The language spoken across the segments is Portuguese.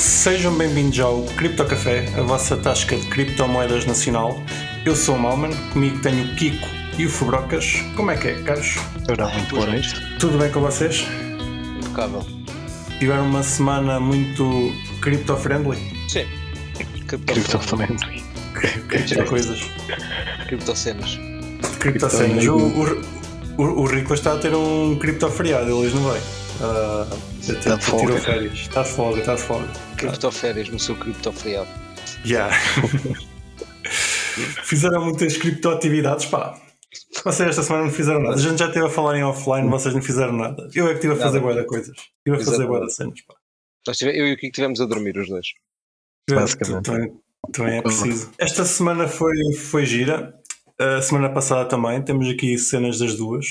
Sejam bem-vindos ao Cripto Café, a vossa tasca de criptomoedas nacional. Eu sou o Malman, comigo tenho o Kiko e o Fubrocas. Como é que é, caros? Ora, muito boa noite. Tudo bem com vocês? Impecável. Tiveram uma semana muito cripto-friendly? Sim. Cripto-friendly. Cripto coisas. Criptocenas. Criptocenas. O, o, o, Rico está a ter um cripto-feriado, ele hoje não vai. Uh, Está de folga. tirou férias. Está de folga, está de folga. Criptoférias no seu criptoferiado. Já. Fizeram muitas criptoatividades, pá. Vocês esta semana não fizeram nada. A gente já esteve a falar em offline, vocês não fizeram nada. Eu é que estive a fazer boa de coisas. Estive a fazer boa cenas, pá. Eu e o Kiko estivemos a dormir os dois. Basicamente. Também, também é preciso. Esta semana foi, foi gira. A semana passada também. Temos aqui cenas das duas.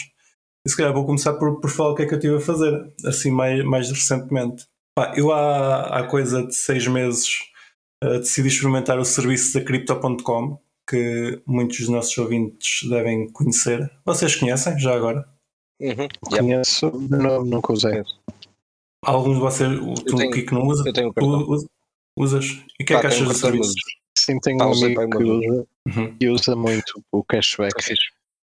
E se calhar vou começar por, por falar o que é que eu estive a fazer, assim mais, mais recentemente. Pá, eu há, há coisa de seis meses eh, decidi experimentar o serviço da Crypto.com, que muitos dos nossos ouvintes devem conhecer. Vocês conhecem já agora? Uhum. Conheço, não, nunca usei. Alguns de vocês, o, tu, tenho- Kiko, não usa? Eu tenho um Usas? E o que é que achas do serviço? Sim, tenho um amigo que usa Uhum. e usa muito o cashback É.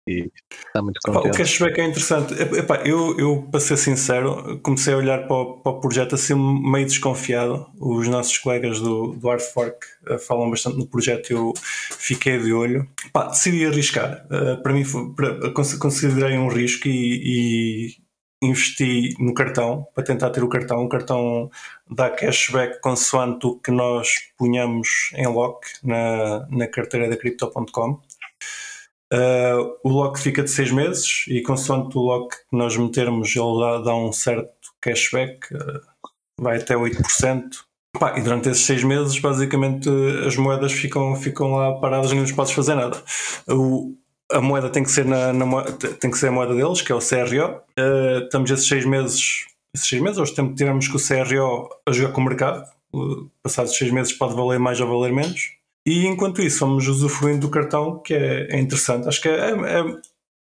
e está muito Pá, o contente. cashback é interessante. Ep- epá, eu, eu, para ser sincero, comecei a olhar para o, para o projeto assim meio desconfiado. Os nossos colegas do, do Hard Fork eh, falam bastante no projeto e eu fiquei de olho. Pá, decidi arriscar. Eh, para mim, foi- para- cons- considerei um risco e, e investi no cartão para tentar ter o cartão. O cartão dá cashback consoante o que nós punhamos em lock na, na carteira da Crypto.com. Uh, o lock fica de 6 meses e consoante o lock que nós metermos ele dá, dá um certo cashback, uh, vai até 8%. Pá, e durante esses 6 meses basicamente as moedas ficam, ficam lá paradas e não nos podes fazer nada. O- a moeda tem que ser na, na tem que ser a moeda deles, que é o CRO. Uh, estamos esses 6 meses, esses 6 meses, hoje tiramos com o CRO a jogar com o mercado. Uh, passados 6 meses pode valer mais ou valer menos. E enquanto isso, vamos usufruindo do cartão, que é, é interessante. Acho que é, é-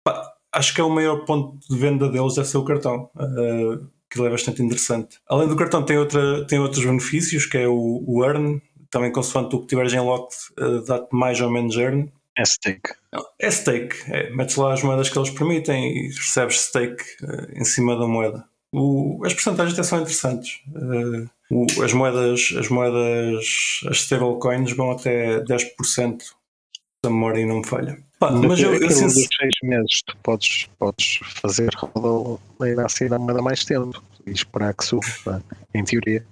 pá, acho que é o maior ponto de venda deles, deve ser o cartão. Uh, que é bastante interessante. Além do cartão, tem, outra, tem outros benefícios, que é o, o Earn. Também, consoante o que tiveres em lock, uh, dá-te mais ou menos Earn. É stake. É stake. É, metes lá as moedas que eles permitem e recebes stake uh, em cima da moeda. O- as porcentagens até são interessantes. Uh, o- as moedas, as moedas, as stablecoins vão até 10% da memória e não me falha. Pá, mas eu, eu Aquilo sincer- dos seis meses tu podes, podes fazer roda ainda assim na moeda mais tempo e esperar que suba, pá, em teoria.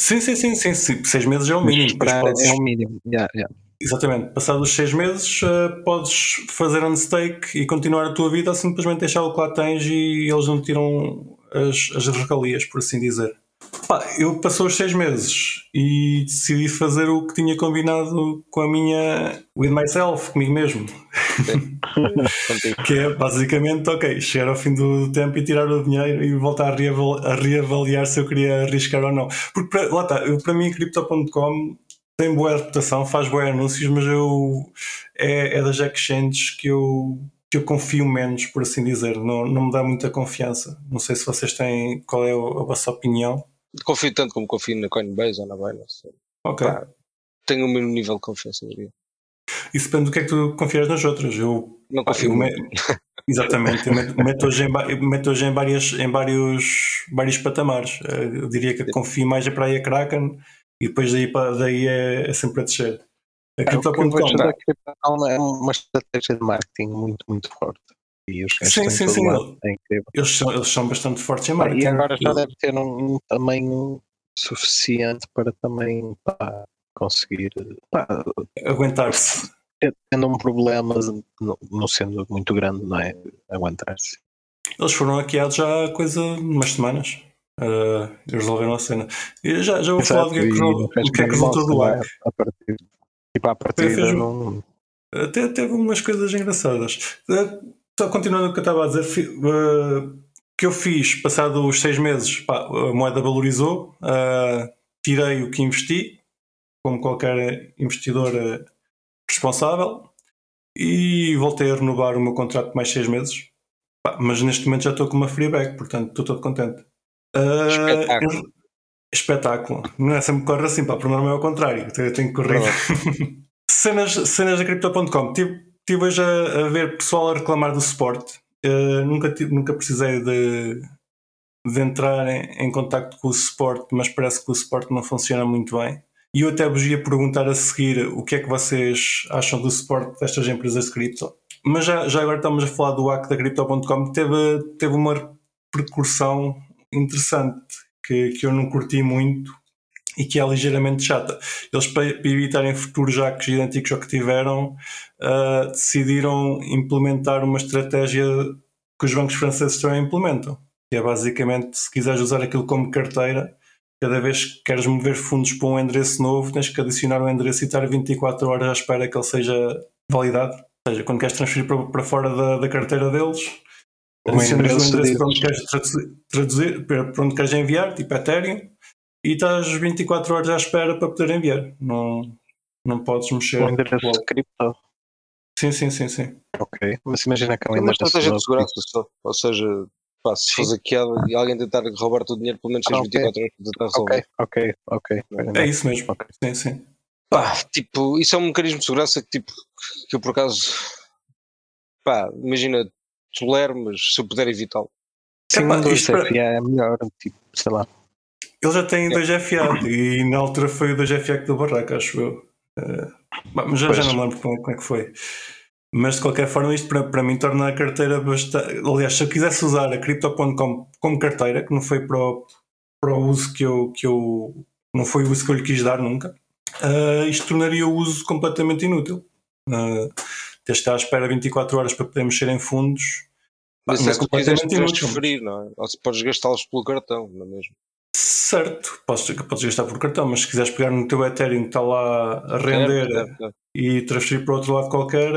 sim, sim, sim, sim, sim, seis meses é o mínimo. Podes- é o mínimo. Yeah, yeah. Exatamente, passados os seis meses uh, podes fazer on stake e continuar a tua vida ou simplesmente deixar o que lá tens e eles não tiram as, as regalias, por assim dizer. Pá, eu passou os seis meses e decidi fazer o que tinha combinado com a minha with myself, comigo mesmo. Que é basicamente, ok, chegar ao fim do tempo e tirar o dinheiro e voltar a, a reavaliar se eu queria arriscar ou não. Porque para, lá está, eu, para mim, Crypto.com tem boa reputação, faz bons anúncios, mas eu é, é das exchanges que eu, que eu confio menos, por assim dizer. Não, não me dá muita confiança. Não sei se vocês têm qual é a vossa opinião. Confio tanto como confio na Coinbase ou na Binance. Ok. Pá, Tenho o mesmo nível de confiança, eu diria. Isso depende do que é que tu confias nas outras. Eu Não Pá, confio eu muito. me- Exatamente, eu meto, meto hoje, em, eu meto hoje em, várias, em vários, vários patamares. Eh, Eu diria que confio mais para aí a Kraken e depois daí, para, daí é, é sempre a descer. A É, eu Crypto.com. Crypto.com é uma estratégia de marketing muito, muito forte. E os gajos Sim, sim, sim. lado, é incrível. Eles, são, eles são bastante fortes em marketing. E agora já deve ter um, um tamanho suficiente para também pá, conseguir, Aguentar-se. tendo um problema, não, sendo muito grande, não é? Aguentar-se. Eles foram hackeados já há coisa umas semanas. Eh, eles resolveram a cena. E já, já vou falar do que é que, que, é que resultou do não é? hack. A partir, tipo, à partida não. Até teve umas coisas engraçadas. Eh, Só continuando o que eu estava a dizer, eh, que eu fiz, passado os seis meses, pá, a moeda valorizou, eh, tirei o que investi, como qualquer investidor eh, responsável, e voltei a renovar o meu contrato mais seis meses. Pá, mas neste momento já estou com uma free back, portanto estou todo contente. Eh, Espetáculo. em- espetáculo. Não é sempre correr assim, pá, por norma é ao contrário. Eu tenho que correr. cenas, cenas da Crypto.com. Tive, tive hoje a, a, ver pessoal a reclamar do suporte. Uh, nunca, nunca precisei de, de entrar em, em contato com o suporte, mas parece que o suporte não funciona muito bem. E eu até vos ia perguntar a seguir o que é que vocês acham do suporte destas empresas de cripto. Mas já, já agora estamos a falar do hack da Crypto.com, teve, teve uma percussão interessante que, que eu não curti muito e que é ligeiramente chata. Eles, para, evitarem futuros hacks idênticos ao que tiveram, uh, decidiram implementar uma estratégia que os bancos franceses também implementam. Que é basicamente, se quiseres usar aquilo como carteira, cada vez que queres mover fundos para um endereço novo, tens que adicionar um endereço e estar 24 horas à espera que ele seja validado. Ou seja, quando queres transferir para, para fora da, da carteira deles, adicionas o endereço para onde queres traduzir, para onde queres enviar, tipo Ethereum, e estás 24 horas à espera para poder enviar. Não, não podes mexer. O endereço de cripto. Sim, sim, sim, sim. Ok. Mas imagina que é um. Uma estratégia de segurança só. Ou seja, pá, se fores hackeado e alguém tentar roubar o dinheiro, pelo menos tens ah, okay. 24 horas para tentar resolver. Ok, ok, ok. É isso mesmo. Okay. Sim, sim. Pá, tipo, isso é um mecanismo de segurança que, tipo, que eu por acaso, pá, imagina, tolero, mas se eu puder evitá-lo. Sim, um 2FA é melhor, tipo, sei lá. Ele já tem 2FA e na altura foi o 2FA que deu barraca, acho eu. Uh, mas já, já não lembro como, como, é que foi. Mas de qualquer forma, isto para, para mim torna a carteira bastante. Aliás, se eu quisesse usar a Crypto.com como carteira, que não foi para o, para o uso que eu, que eu. Não foi o uso que eu lhe quis dar nunca, uh, isto tornaria o uso completamente inútil. Uh, ter de estar à espera 24 horas para poder mexer em fundos. Mas é, é completamente inútil. Transferir, não é? Ou se podes gastá-los pelo cartão, não é mesmo? Certo, podes, podes gastar por cartão, mas se quiseres pegar no teu Ethereum que está lá a render certo, certo. e transferir para outro lado qualquer,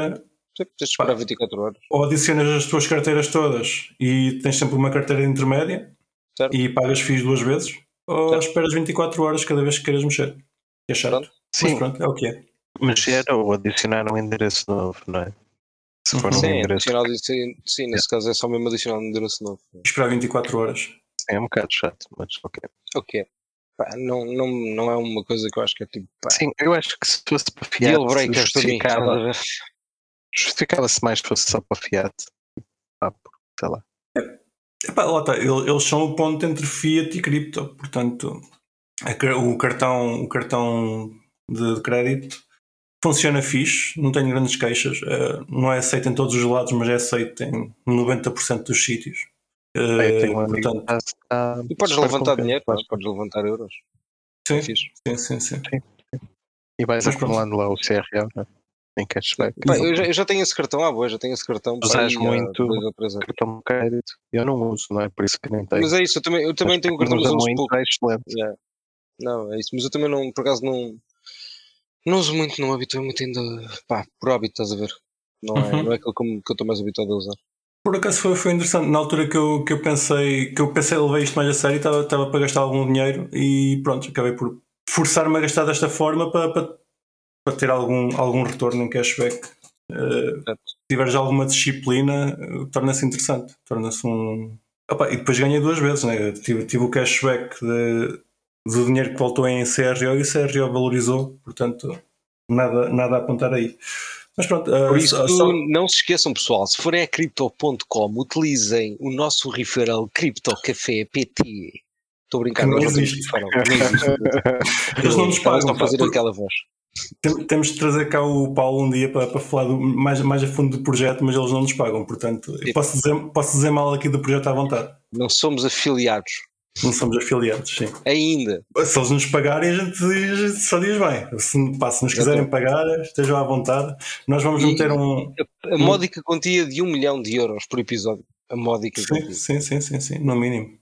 tens de esperar 24 horas. Ou adicionas as tuas carteiras todas e tens sempre uma carteira intermédia certo. e pagas FIIs duas vezes, ou esperas 24 horas cada vez que queiras mexer. É chato. Pronto. Sim. Mas pronto, é o que é. Mexer ou adicionar um endereço novo, não é? Se for sim, um endereço. Sim, sim, nesse caso é só mesmo adicionar um endereço novo. Esperar 24 horas é um bocado chato, mas ok. Ok. Pá, não, não, não é uma coisa que eu acho que é tipo. Pá. Sim, eu acho que se fosse para Fiat. Deal breaker justificava, justificava-se mais se fosse só para Fiat. Pá, sei lá. É, epá, lá está, eles são o ponto entre Fiat e cripto, portanto, o cartão, o cartão de, crédito funciona fixe, não tenho grandes queixas, é, não é aceito em todos os lados, mas é aceito em 90% dos sítios. Uh, um portanto, está, e podes levantar dinheiro, podes, podes levantar euros. Sim, é sim, sim, sim, sim. E vais acumulando lá o CRA né? em cashback. Pá, eu, já, eu, já, tenho esse cartão, ah, boa, já tenho esse cartão. Usas muito cartão de crédito. Eu não uso, não é? Por isso que nem tenho. Mas é isso, eu também, eu também tenho o cartão, mas uso muito, pouco. É excelente. Yeah. Não, é isso, mas eu também não, por acaso não. Não uso muito, não habituei muito ainda. Pá, por hábito, estás a ver? Não é, uhum. não é aquilo que eu estou mais habituado a usar. Por acaso foi, foi interessante. Na altura que eu, que eu pensei, que eu pensei, levei isto mais a sério, estava, estava para gastar algum dinheiro e pronto, acabei por forçar-me a gastar desta forma para, para, para ter algum, algum retorno em cashback. Uh, se tiveres alguma disciplina, uh, torna-se interessante. Torna-se um. Opa, e depois ganhei duas vezes, né? tive, tive o cashback de, do dinheiro que voltou em CRO e o CRO valorizou, portanto, nada, nada a apontar aí. Mas pronto, uh, Por isso, só... não se esqueçam, pessoal, se forem a crypto.com, utilizem o nosso referral CryptoCafé PT. Estou a brincar, não, existe. Não existe. Eles não nos pagam. Estão a fazer aquela voz. Temos de trazer cá o Paulo um dia para, para falar do, mais, mais a fundo do projeto, mas eles não nos pagam, portanto, posso dizer, posso dizer mal aqui do projeto à vontade. Não somos afiliados. Não somos afiliados, sim. Ainda. Se eles nos pagarem, a gente, só diz bem. Se, pá, se nos quiserem pagar, estejam à vontade. Nós vamos e meter um. A, a módica quantia de um milhão de euros por episódio. A módica sim, quantia. Sim, sim, sim, sim, no mínimo.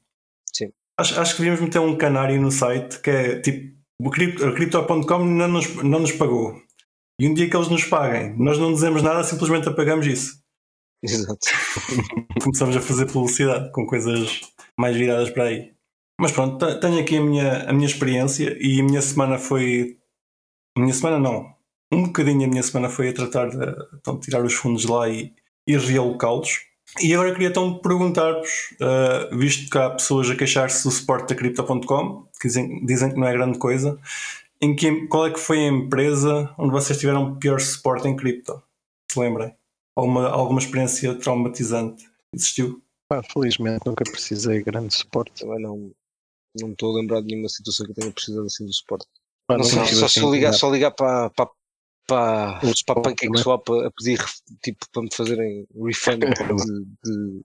Sim. Acho, acho que devíamos meter um canário no site que é tipo: o Crypto.com não nos, não nos pagou. E um dia que eles nos paguem, nós não dizemos nada, simplesmente apagamos isso. Exato. Começamos a fazer publicidade com coisas mais viradas para aí. Mas pronto, tenho aqui a minha, a minha experiência e a minha semana foi. A minha semana não. Um bocadinho a minha semana foi a tratar de, então, tirar os fundos lá e, e realocá-los. E agora queria então perguntar-vos, uh, visto que há pessoas a queixar-se do suporte da Crypto.com, que dizem, dizem, que não é grande coisa, em que, qual é que foi a empresa onde vocês tiveram pior suporte em cripto? Se lembrem? Alguma, alguma experiência traumatizante existiu? Ah, felizmente nunca precisei de grande suporte. Também não, não estou a lembrar de nenhuma situação que tenha precisado assim do suporte. Ah, não sei, só, assim, só, ligar, só ligar para, para, para, Os para a pontos, Pancake né? Swap a pedir tipo, para me fazerem refund de, de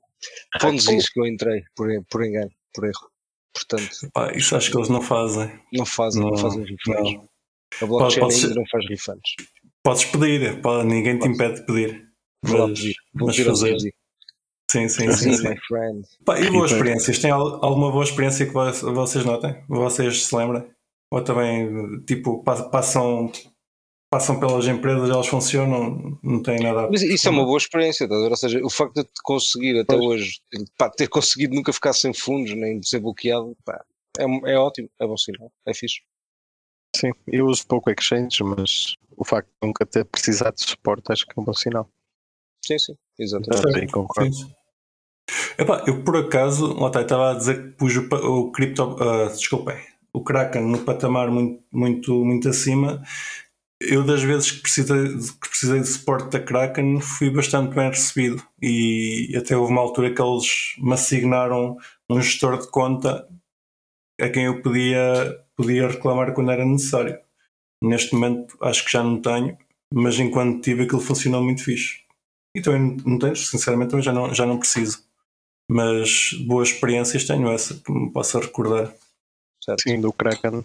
pontos que eu entrei por, por engano, por erro. Portanto, Pá, isso acho que eles não fazem. não fazem, não, Não, fazem refunds. não. A blockchain Pode- pode ainda não faz refunds. Podes pedir, pá, ninguém te impede de pedir. Vou lá Mas, pedir. Vou mas pedir fazer. Sim, sim, sim. Sim. my friend. Pá, e boas experiências? Tem al- alguma boa experiência que vo- vocês notem? Vocês se lembram? Ou também, tipo, pa- passam, passam pelas empresas, elas funcionam, não tem nada a Mas isso é uma boa experiência, estás a ver? ou seja, o facto de te conseguir até Pois. hoje, pá, ter conseguido nunca ficar sem fundos, nem de ser bloqueado, pá, é, é ótimo, é bom sinal, é fixe. Sim, eu uso pouco exchange, mas o facto de nunca ter precisado de suporte acho que é um bom sinal. Sim, sim, exatamente. Ah, sim, concordo. Sim. Epá, eu por acaso, lá está, estava a dizer que pus o, o cripto, ah, desculpem, o Kraken no patamar muito, muito, muito acima. Eu, das vezes que precisei, que precisei de suporte da Kraken, fui bastante bem recebido. E até houve uma altura que eles me assignaram um gestor de conta a quem eu podia, podia reclamar quando era necessário. Neste momento, acho que já não tenho, mas enquanto tive, aquilo funcionou muito fixe. E também não tenho, sinceramente, também já não, já não preciso. Mas boas experiências tenho essa que me possa recordar. Certo. Sim, do Kraken,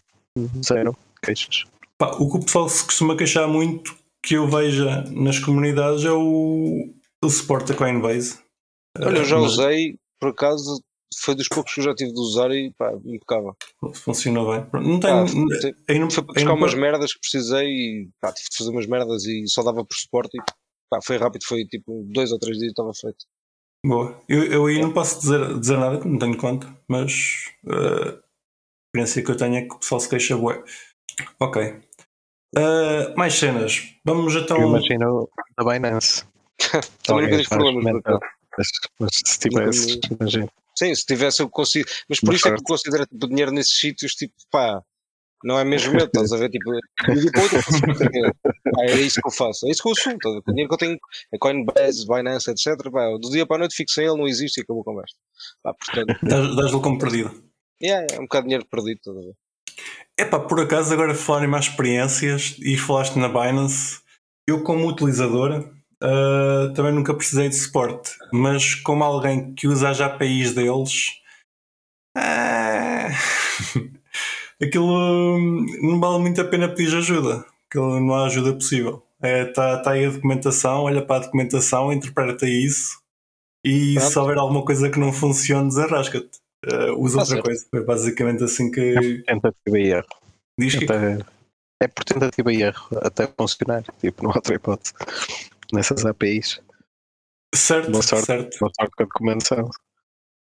zero queixas. Pá, o que o pessoal se costuma queixar muito que eu veja nas comunidades é o, o suporte da Coinbase. Olha, eu já mas usei, por acaso, foi dos poucos que eu já tive de usar e pá, impecável. Funcionou bem. Não Pá, tenho. te- aí não- Foi para aí buscar não- umas merdas que precisei e pá, tive de fazer umas merdas e só dava por suporte e pá, foi rápido, foi tipo dois ou três dias e estava feito. Boa. Eu, eu aí não posso dizer, dizer nada, que não tenho conta, mas eh, a experiência que eu tenho é que o pessoal se queixa bué. Ok. Eh, mais cenas. Vamos então. Eu imagino da Binance. Também problemas. Mas, mas se tivesse, imagino. Sim, se tivesse eu consigo. Mas por Uma isso é que eu considero tipo, dinheiro nesses sítios, tipo, pá, não é mesmo meu, estás a ver? Tipo, eu. Pá, é isso que eu faço, é isso que eu assumo, a ver? O dinheiro que eu tenho é Coinbase, Binance, etc. Pá, do dia para a noite fico sem ele, não existe e acabou a conversa. Pá, portanto, Dás-lhe como perdido. yeah, é um bocado de dinheiro perdido, estás a ver? Epá, por acaso, agora falar em mais experiências e falaste na Binance, eu como utilizador ah, também nunca precisei de suporte, mas como alguém que usa as APIs deles, ah, aquilo hum, não vale muito a pena pedir ajuda, aquilo não há ajuda possível. Está tá aí a documentação, olha para a documentação, interpreta isso e Pronto. se houver alguma coisa que não funcione, desarrasca-te. Ah, usa Tá outra certo. coisa. Foi basicamente assim que Tentativa e erro. diz que Até, é por tentativa e erro até funcionar. Tipo, não há outra hipótese. Nessas APIs. Certo, Boa sorte. certo. Boa sorte com a documentação.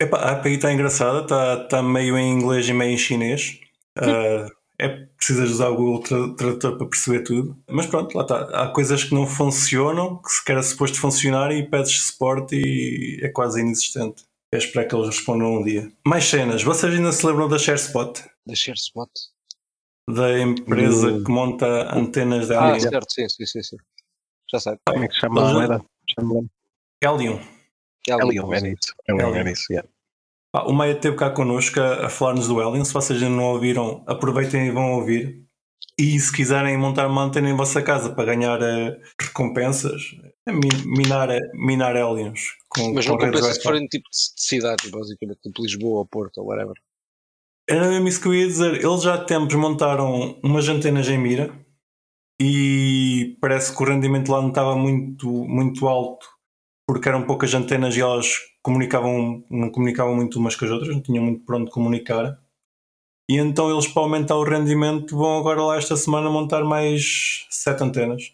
Epá, a API está engraçada, está tá meio em inglês e meio em chinês. Ah, é precisas usar o Google Tra- Tradutor para perceber tudo. Mas pronto, lá está. Há coisas que não funcionam, que sequer é suposto funcionar e pedes suporte e é quase inexistente. É esperar que eles respondam um dia. Mais cenas. Vocês ainda se lembram da ShareSpot? Da ShareSpot. Da empresa Do- que monta antenas da Ah, certo, sim, sim, sim, sim. Já sei. Como é que se chama a moeda? Helium. Helium, é isso. Helium, é isso, yeah. O Maia esteve cá connosco a, a falar-nos do Helium. Se vocês ainda não ouviram, aproveitem e vão ouvir. E se quiserem montar uma antena em vossa casa para ganhar eh, recompensas, é min- minar, minar Heliums. Com, Mas não compensa se forem tipo de de cidades, basicamente, tipo Lisboa ou Porto ou whatever. Era mesmo isso que eu ia dizer. Eles já há tempos montaram umas antenas em mira e parece que o rendimento lá não estava muito, muito alto porque eram poucas antenas e elas comunicavam, não comunicavam muito umas com as outras, não tinham muito por onde comunicar. E então eles, para aumentar o rendimento, vão agora lá esta semana montar mais sete antenas.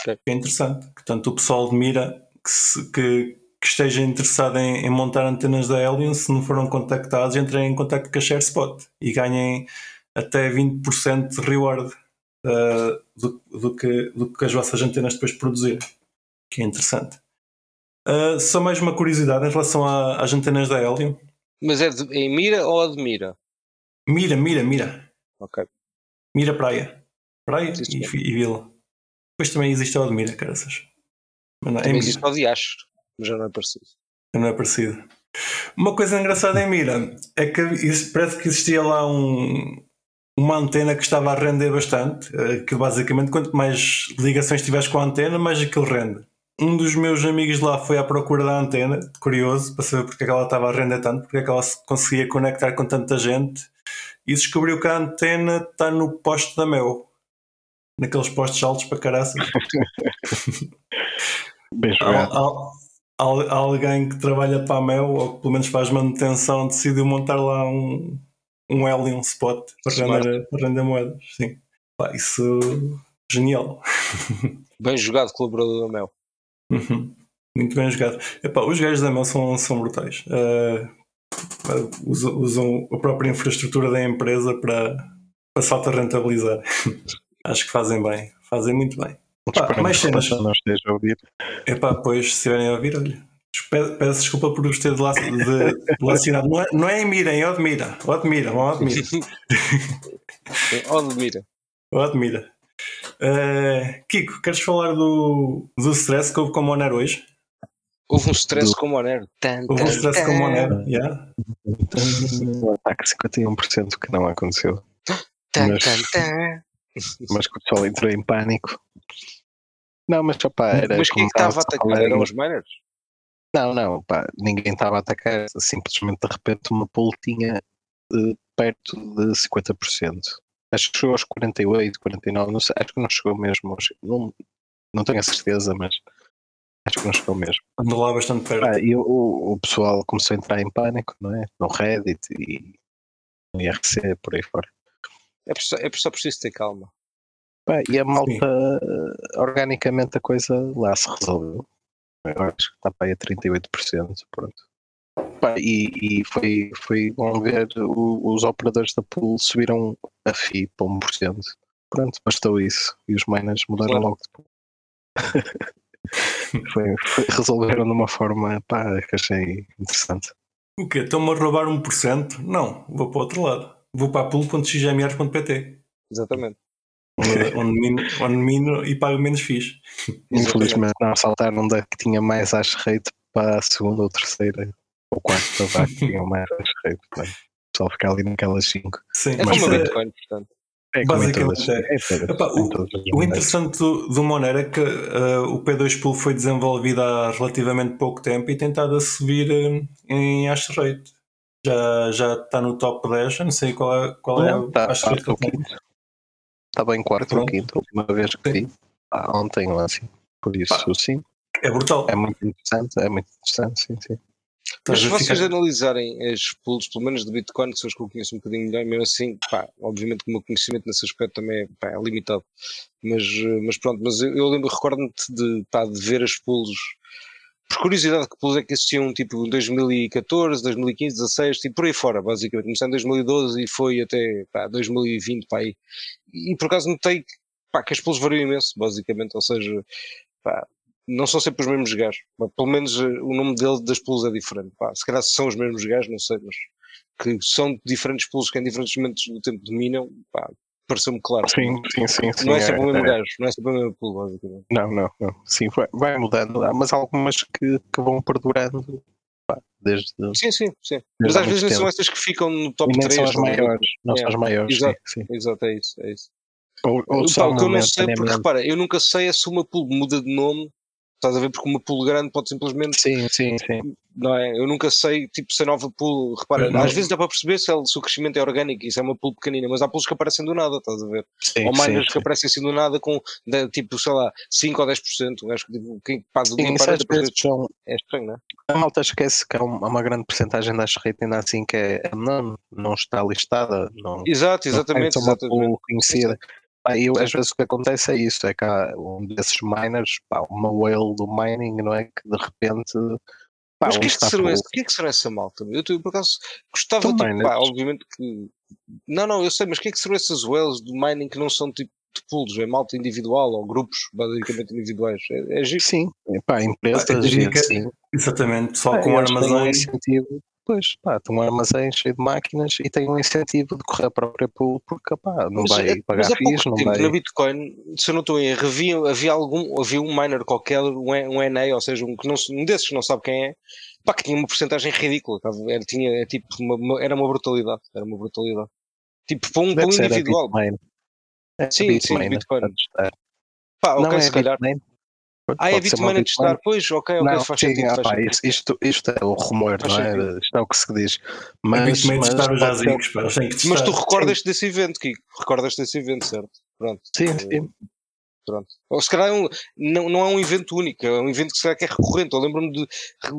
Ok. É interessante. Portanto, o pessoal de mira que, se- que- que esteja interessado em, em montar antenas da Helium, se não foram contactados, entrem em contato com a ShareSpot e ganhem até 20% de reward uh, do, do que, do que as vossas antenas depois produzirem. Que é interessante. Uh, só mais uma curiosidade em relação às antenas da Helium. Mas é de, em mira ou admira? Mira, mira, mira. Ok. Mira praia. Praia e, e vila. Depois também existe a de mira, caraças. Mas não, é Também mira. existe o de astro, mas já não é parecido. Não é parecido. Uma coisa engraçada em Mira é que parece que existia lá um, uma antena que estava a render bastante. Que basicamente, quanto mais ligações tiveres com a antena, mais aquilo rende. Um dos meus amigos lá foi à procura da antena, curioso, para saber porque é que ela estava a render tanto, porque é que ela se conseguia conectar com tanta gente, e descobriu que a antena está no poste da Mel. Naqueles postes altos para caraças. Bem Al- jogado. al- al- alguém que trabalha para a Mel ou que pelo menos faz manutenção decidiu montar lá um, um L e um spot para Smart. render, para render moedas. Sim. Pá, isso genial. Bem jogado, colaborador da Mel. Uhum. Muito bem jogado. Epá, os gajos da Mel são, são brutais. Uh, usam, usam a própria infraestrutura da empresa para, para se auto-rentabilizar. Acho que fazem bem. Fazem muito bem. Pá, Esperamos mais cenas. não esteja a ouvir. Epá, pois, se estiverem a ouvir, olha. Pe- Peço desculpa por vos ter de, lac- de lacinado. Não é, não é em Mira, é em Odmira. Odmira, ou Odmira. Ou de mira. Odmira. Eh, Kiko, queres falar do, do stress que houve com o Monero hoje? Houve um stress com o Monero. Tan, Houve um stress tan. com o Monero, yeah? Um ataque 51% que não aconteceu. Tan, Mas- tan, tan. Mas que o pessoal entrou em pânico. Não, mas opá, era. Mas quem é estava a atacar? falar, Eram os miners? Não, não, pá, ninguém estava a atacar. Simplesmente de repente uma pool tinha eh, perto de 50%. Acho que chegou aos 48, 49, não sei, acho que não chegou mesmo. Não, não tenho a certeza, mas acho que não chegou mesmo. Andou lá bastante perto. Ah, e o, o, pessoal começou a entrar em pânico, não é? No Reddit e no IRC, por aí fora. É por- é só preciso ter calma. Pá, e a malta, eh, organicamente a coisa lá se resolveu. Eu acho que está para aí a 38%. Pronto. Pá, e e foi, foi bom ver o- os operadores da pool subiram a FI para 1%. Pronto, bastou isso. E os miners mudaram Claro. logo de pool. foi, foi- resolveram de uma forma pá, que achei interessante. O quê? Estão-me a roubar 1%? Não, vou para o outro lado. Vou para a pool.xmr.pt Exatamente. onde, mino, onde mino e pago menos fixe. Infelizmente não saltaram da que tinha mais hash rate para a segunda ou terceira ou quarta vá que tinham mais rate. Portanto, o pessoal fica ali naquelas 5. Sim, É mas como a é- portanto. É como Basicamente é. é Epá, em todas as O moedas. interessante do, do Monero é que eh, o P2 Pool foi desenvolvido há relativamente pouco tempo e tem estado a subir eh, em hash rate. Já, já está no top 10, eu não sei qual é, qual é Não, a tá, hash rate que ou ele tem. quinto. Estava em quarto ou quinto, a última vez que vi. Ah, ontem ou assim. Por isso, Pá. sim. É brutal. É muito interessante, é muito interessante, sim, sim. Mas se vocês ficar- analisarem as pools, pelo menos de Bitcoin, que são as que eu conheço um bocadinho melhor, mesmo assim, pá, obviamente que o meu conhecimento nesse aspecto também é, pá, é limitado. Mas, eh, mas pronto, mas eu, eu lembro, recordo-me de, pá, de ver as pools, por curiosidade, que pools é que existiam, tipo, em 2014, 2015, 16, tipo, por aí fora, basicamente. Começou em 2012 e foi até, pá, 2020, pá, aí. E, por acaso notei que, pá, que as pools variam imenso, basicamente, ou seja, pá, não são sempre os mesmos gajos. Mas, Pelo menos eh, o nome dele das pools é diferente. Pá, se calhar são os mesmos gajos, não sei, mas que são diferentes pools que em diferentes momentos do tempo dominam, pá, pareceu-me claro. Sim, sim, sim. sim não é sempre o mesmo é- gajo, não é sempre o mesmo pool, basicamente. Não, não, não. Sim, vai, vai mudando. Há mas algumas que, que vão perdurando pá, desde. Sim, sim, sim. Mas às vezes muito são tempo. essas que ficam no top e nem 3. são as ver? maiores. Não É, são as maiores, exato. sim, sim. Exato, é isso, é isso. Ou, ou Pá, o que eu não sei, porque repara, eu nunca sei é se uma pool muda de nome, estás a ver, porque uma pool grande pode simplesmente Sim, sim, sim. não é? Eu nunca sei, tipo, se a nova pool, repara, Não. às vezes dá para perceber se, ela- se o crescimento é orgânico e se é uma pool pequenina, mas há pools que aparecem do nada, estás a ver? sim, ou miners que sim. aparecem assim do nada com, de- tipo, sei lá, 5 ou 10%, um gajo que tipo, quem faz o Sim, para são, é estranho, não é? A malta esquece que há um- uma grande porcentagem das rate ainda assim que é não, não está listada, não, Exato, não exatamente, tem uma exatamente. pool conhecida. Pá, eu, às vezes o que acontece é isso, é que há um desses miners, pá, uma whale do mining, não é? Que de repente pá, Mas o que, é que será que é que será essa malta? Eu, eu, por acaso gostava, São tipo, miners. pá, obviamente que. Não, não, eu sei, mas o que é que serão essas wells do mining que não são tipo de pools, é malta individual ou grupos basicamente individuais. É, é giro. Sim, pá, empresas, Ah, que- assim, Exatamente, pessoal pá, com armazéns. Pois, pá, tem um armazém cheio de máquinas e tem um incentivo de correr a própria pool porque, pá, não Mas, vai é- pagar pouco FIIs, não tempo vai... na Bitcoin, se eu não estou em erro, havia, havia algum, havia um miner qualquer, um, um NA, ou seja, um, que não, um desses que não sabe quem é, pá, que tinha uma porcentagem ridícula, era, tinha, é, tipo, uma, era uma brutalidade, era uma brutalidade. Tipo, para um, para um individual. É Sim, sim, Bitcoin. Pá, Não é se calhar. Bitmain? Ah, é Pode Bitmain a testar, pois, ok, ok, Não, faz sim, sentido. ah, faz isto, isto, isto é o rumor, Faz não é? sentido. Isto é o que se diz. Mas, mas testar os pode ser- jazigos, pá. Mas tu recordas desse evento, Kiko? Recordas desse evento, certo? Pronto. Sim, sim. Pronto. Ou se calhar é um- não, não é um evento único, é um evento que se calhar que é recorrente. Eu lembro-me de,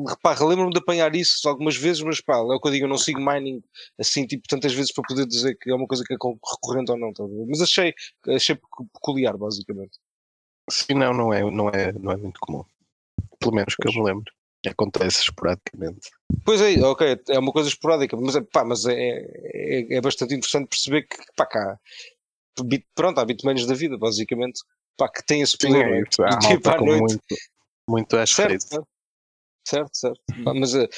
repá, lembro-me de apanhar isso algumas vezes, mas pá, é o que eu digo, eu não sigo mining assim, tipo, tantas vezes para poder dizer que é uma coisa que é recorrente ou não. tá? Mas achei, achei pecu- peculiar, basicamente. Sim, não, não é, não, é, não é muito comum. Pelo menos que eu me lembro. Acontece esporadicamente. Pois é, ok, é uma coisa esporádica, mas, é, pá, mas é, é, é bastante interessante perceber que, pá, cá, pronto, há bitmains da vida, basicamente, pá, que têm esse poder, não é? Há a com noite. muito, muito hash Certo, certo, certo, certo. Pá, mas, eh,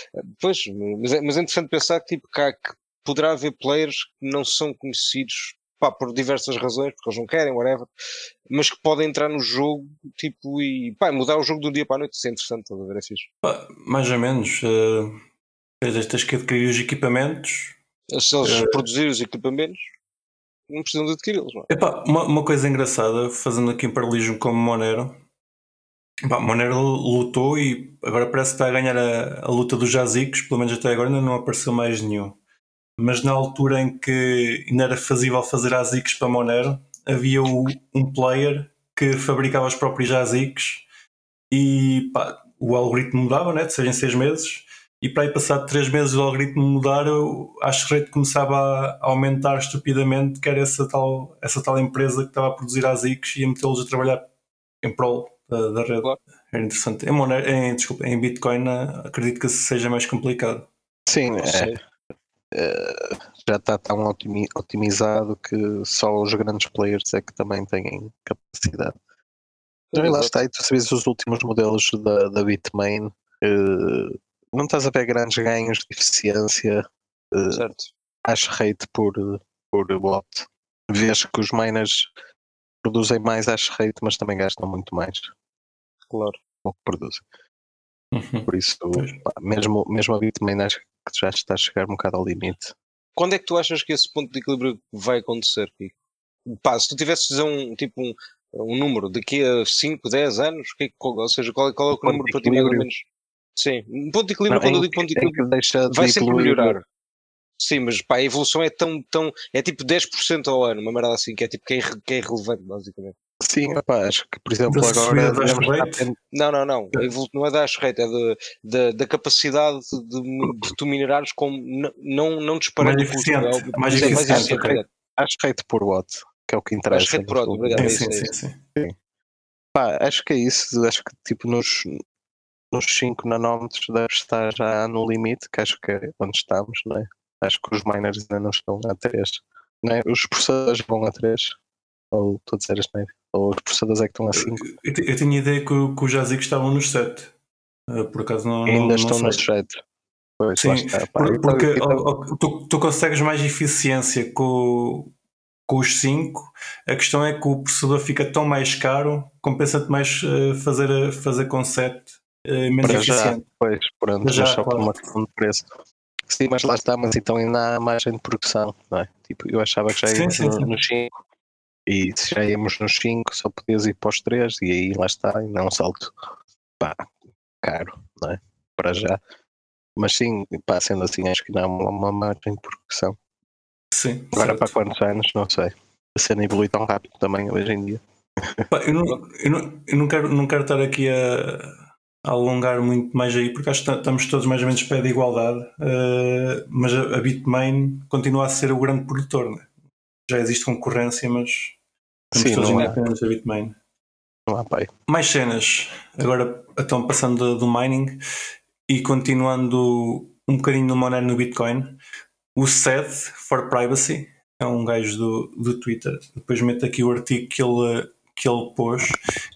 pois, mas é, mas é interessante pensar que, tipo, há- que poderá haver players que não são conhecidos pá, por diversas razões, porque eles não querem, whatever, mas que podem entrar no jogo tipo, e pá, mudar o jogo do dia para a noite. Isso é interessante, estás a ver? É fixe. Pá, mais ou menos. Uh, tens, que adquirir os equipamentos. Se eles Eh. produzirem os equipamentos, não precisam de adquiri-los, é? Epá, uma, uma coisa engraçada, fazendo aqui um paralelismo com o Monero. Pá, Monero lutou e agora parece que está a ganhar a, a luta dos jazicos, pelo menos até agora ainda não apareceu mais nenhum. Mas na altura em que ainda era fazível fazer ASICs para Monero, havia o- um player que fabricava os próprios ASICs e pá, o algoritmo mudava, né, de seis em seis meses, e para aí passado três meses o algoritmo mudar, o hash rate começava a aumentar estupidamente, que era essa tal, essa tal empresa que estava a produzir ASICs e a metê-los a trabalhar em prol da, da rede. Claro. Era interessante. Em, Monero, em, desculpa, em Bitcoin acredito que seja mais complicado. Sim, é, sei. Já está tão otimi- otimizado que só os grandes players é que também têm capacidade. Então, lá está, e tu sabes os últimos modelos da, da Bitmain, eh, não estás a ver grandes ganhos de eficiência, eh, Certo. hash rate por, por watt. Vês que os miners produzem mais hash rate, mas também gastam muito mais Claro. o que produzem. Uhum. Por isso, pá, mesmo, mesmo a Bitmain acho que já está a chegar um bocado ao limite. Quando é que tu achas que esse ponto de equilíbrio vai acontecer, Kiko? Pá, se tu tivesses um, tipo, um, um número daqui a 5, 10 anos, o que é que- ou seja, qual, é- qual é o Ponto número para ti mais ou menos? Sim, um ponto de equilíbrio, Não, quando eu digo ponto de que- equilíbrio, que de vai sempre melhorar. Sim, mas pá, a evolução é tão, tão, é tipo 10% ao ano, uma merda assim, que é tipo que é, irre- que é irrelevante, basicamente. Sim, rapaz, acho que por exemplo Da agora devemos Não, não, não, não é da rate, é de, de- da capacidade de, de tu minerares com, não, não disparando Mais o custo, eficiente, é mais mas é eficiente, eficiente, ok. é. hash rate por watt, que é o que interessa. rate por watt, obrigado. Sim, é sim, isso, sim, é sim. Pá, acho que é isso, acho que tipo nos, nos 5 nanómetros deve estar já no limite, que acho que é onde estamos, não é? Acho que os miners ainda não estão a 3. Não é? Os processadores vão a 3. Ou a dizer asneira. Ou os processadores é que estão a 5. Eu, te- eu tinha ideia que, que os jazicos estavam nos 7. Uh, por acaso não, Ainda não estão sei. nos 7. Pois, Sim, está. Por- então- porque então- ó, ó, tu, tu consegues mais eficiência com, com os 5. A questão é que o processador fica tão mais caro, compensa-te mais uh, fazer, uh, fazer com 7 uh, menos Para já, eficiente. pois, pronto, já, mas só por claro. uma questão de preço. Sim, mas lá está, mas então ainda há margem de produção, não é? Tipo, eu achava que já Sim, íamos sim, no- sim. nos 5 e se já íamos nos 5 só podias ir para os 3 e aí lá está, ainda é um salto pá, caro, não é? Para já. Mas sim, pá, sendo assim, acho que ainda há uma, margem de produção. Sim, Agora certo. para quantos anos, não sei. A cena evolui tão rápido também hoje em dia. Pá, eu, não, eu, não, eu não, quero, não quero estar aqui a, alongar muito mais aí, porque acho que estamos todos mais ou menos pé de igualdade, uh, mas a, a Bitmain continua a ser o grande produtor. Né? Já existe concorrência, mas estamos Sim, todos independentes da Bitmain. não há pai. Mais cenas. Agora estão passando do, do mining e continuando um bocadinho no Monero no Bitcoin. O SED for Privacy é um gajo do, do Twitter. Depois meto aqui o artigo que ele, que ele pôs.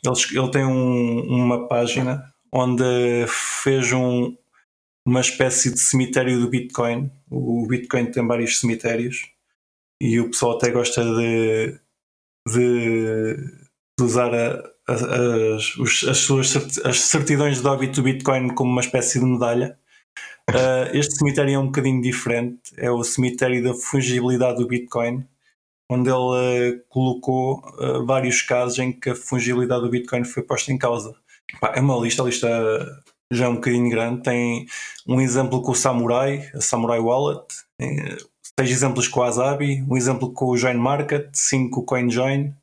Ele, ele tem um, uma página onde fez um, uma espécie de cemitério do Bitcoin. O Bitcoin tem vários cemitérios e o pessoal até gosta de, de, de usar a, a, as, as suas as certidões de óbito do Bitcoin como uma espécie de medalha. Uh, este cemitério é um bocadinho diferente, é o cemitério da fungibilidade do Bitcoin, onde ele uh, colocou uh, vários casos em que a fungibilidade do Bitcoin foi posta em causa. Pá, é uma lista, a lista já é um bocadinho grande. Tem um exemplo com o Samurai, a Samurai Wallet, seis exemplos com o Azabi, um exemplo com o Join Market, cinco com o CoinJoin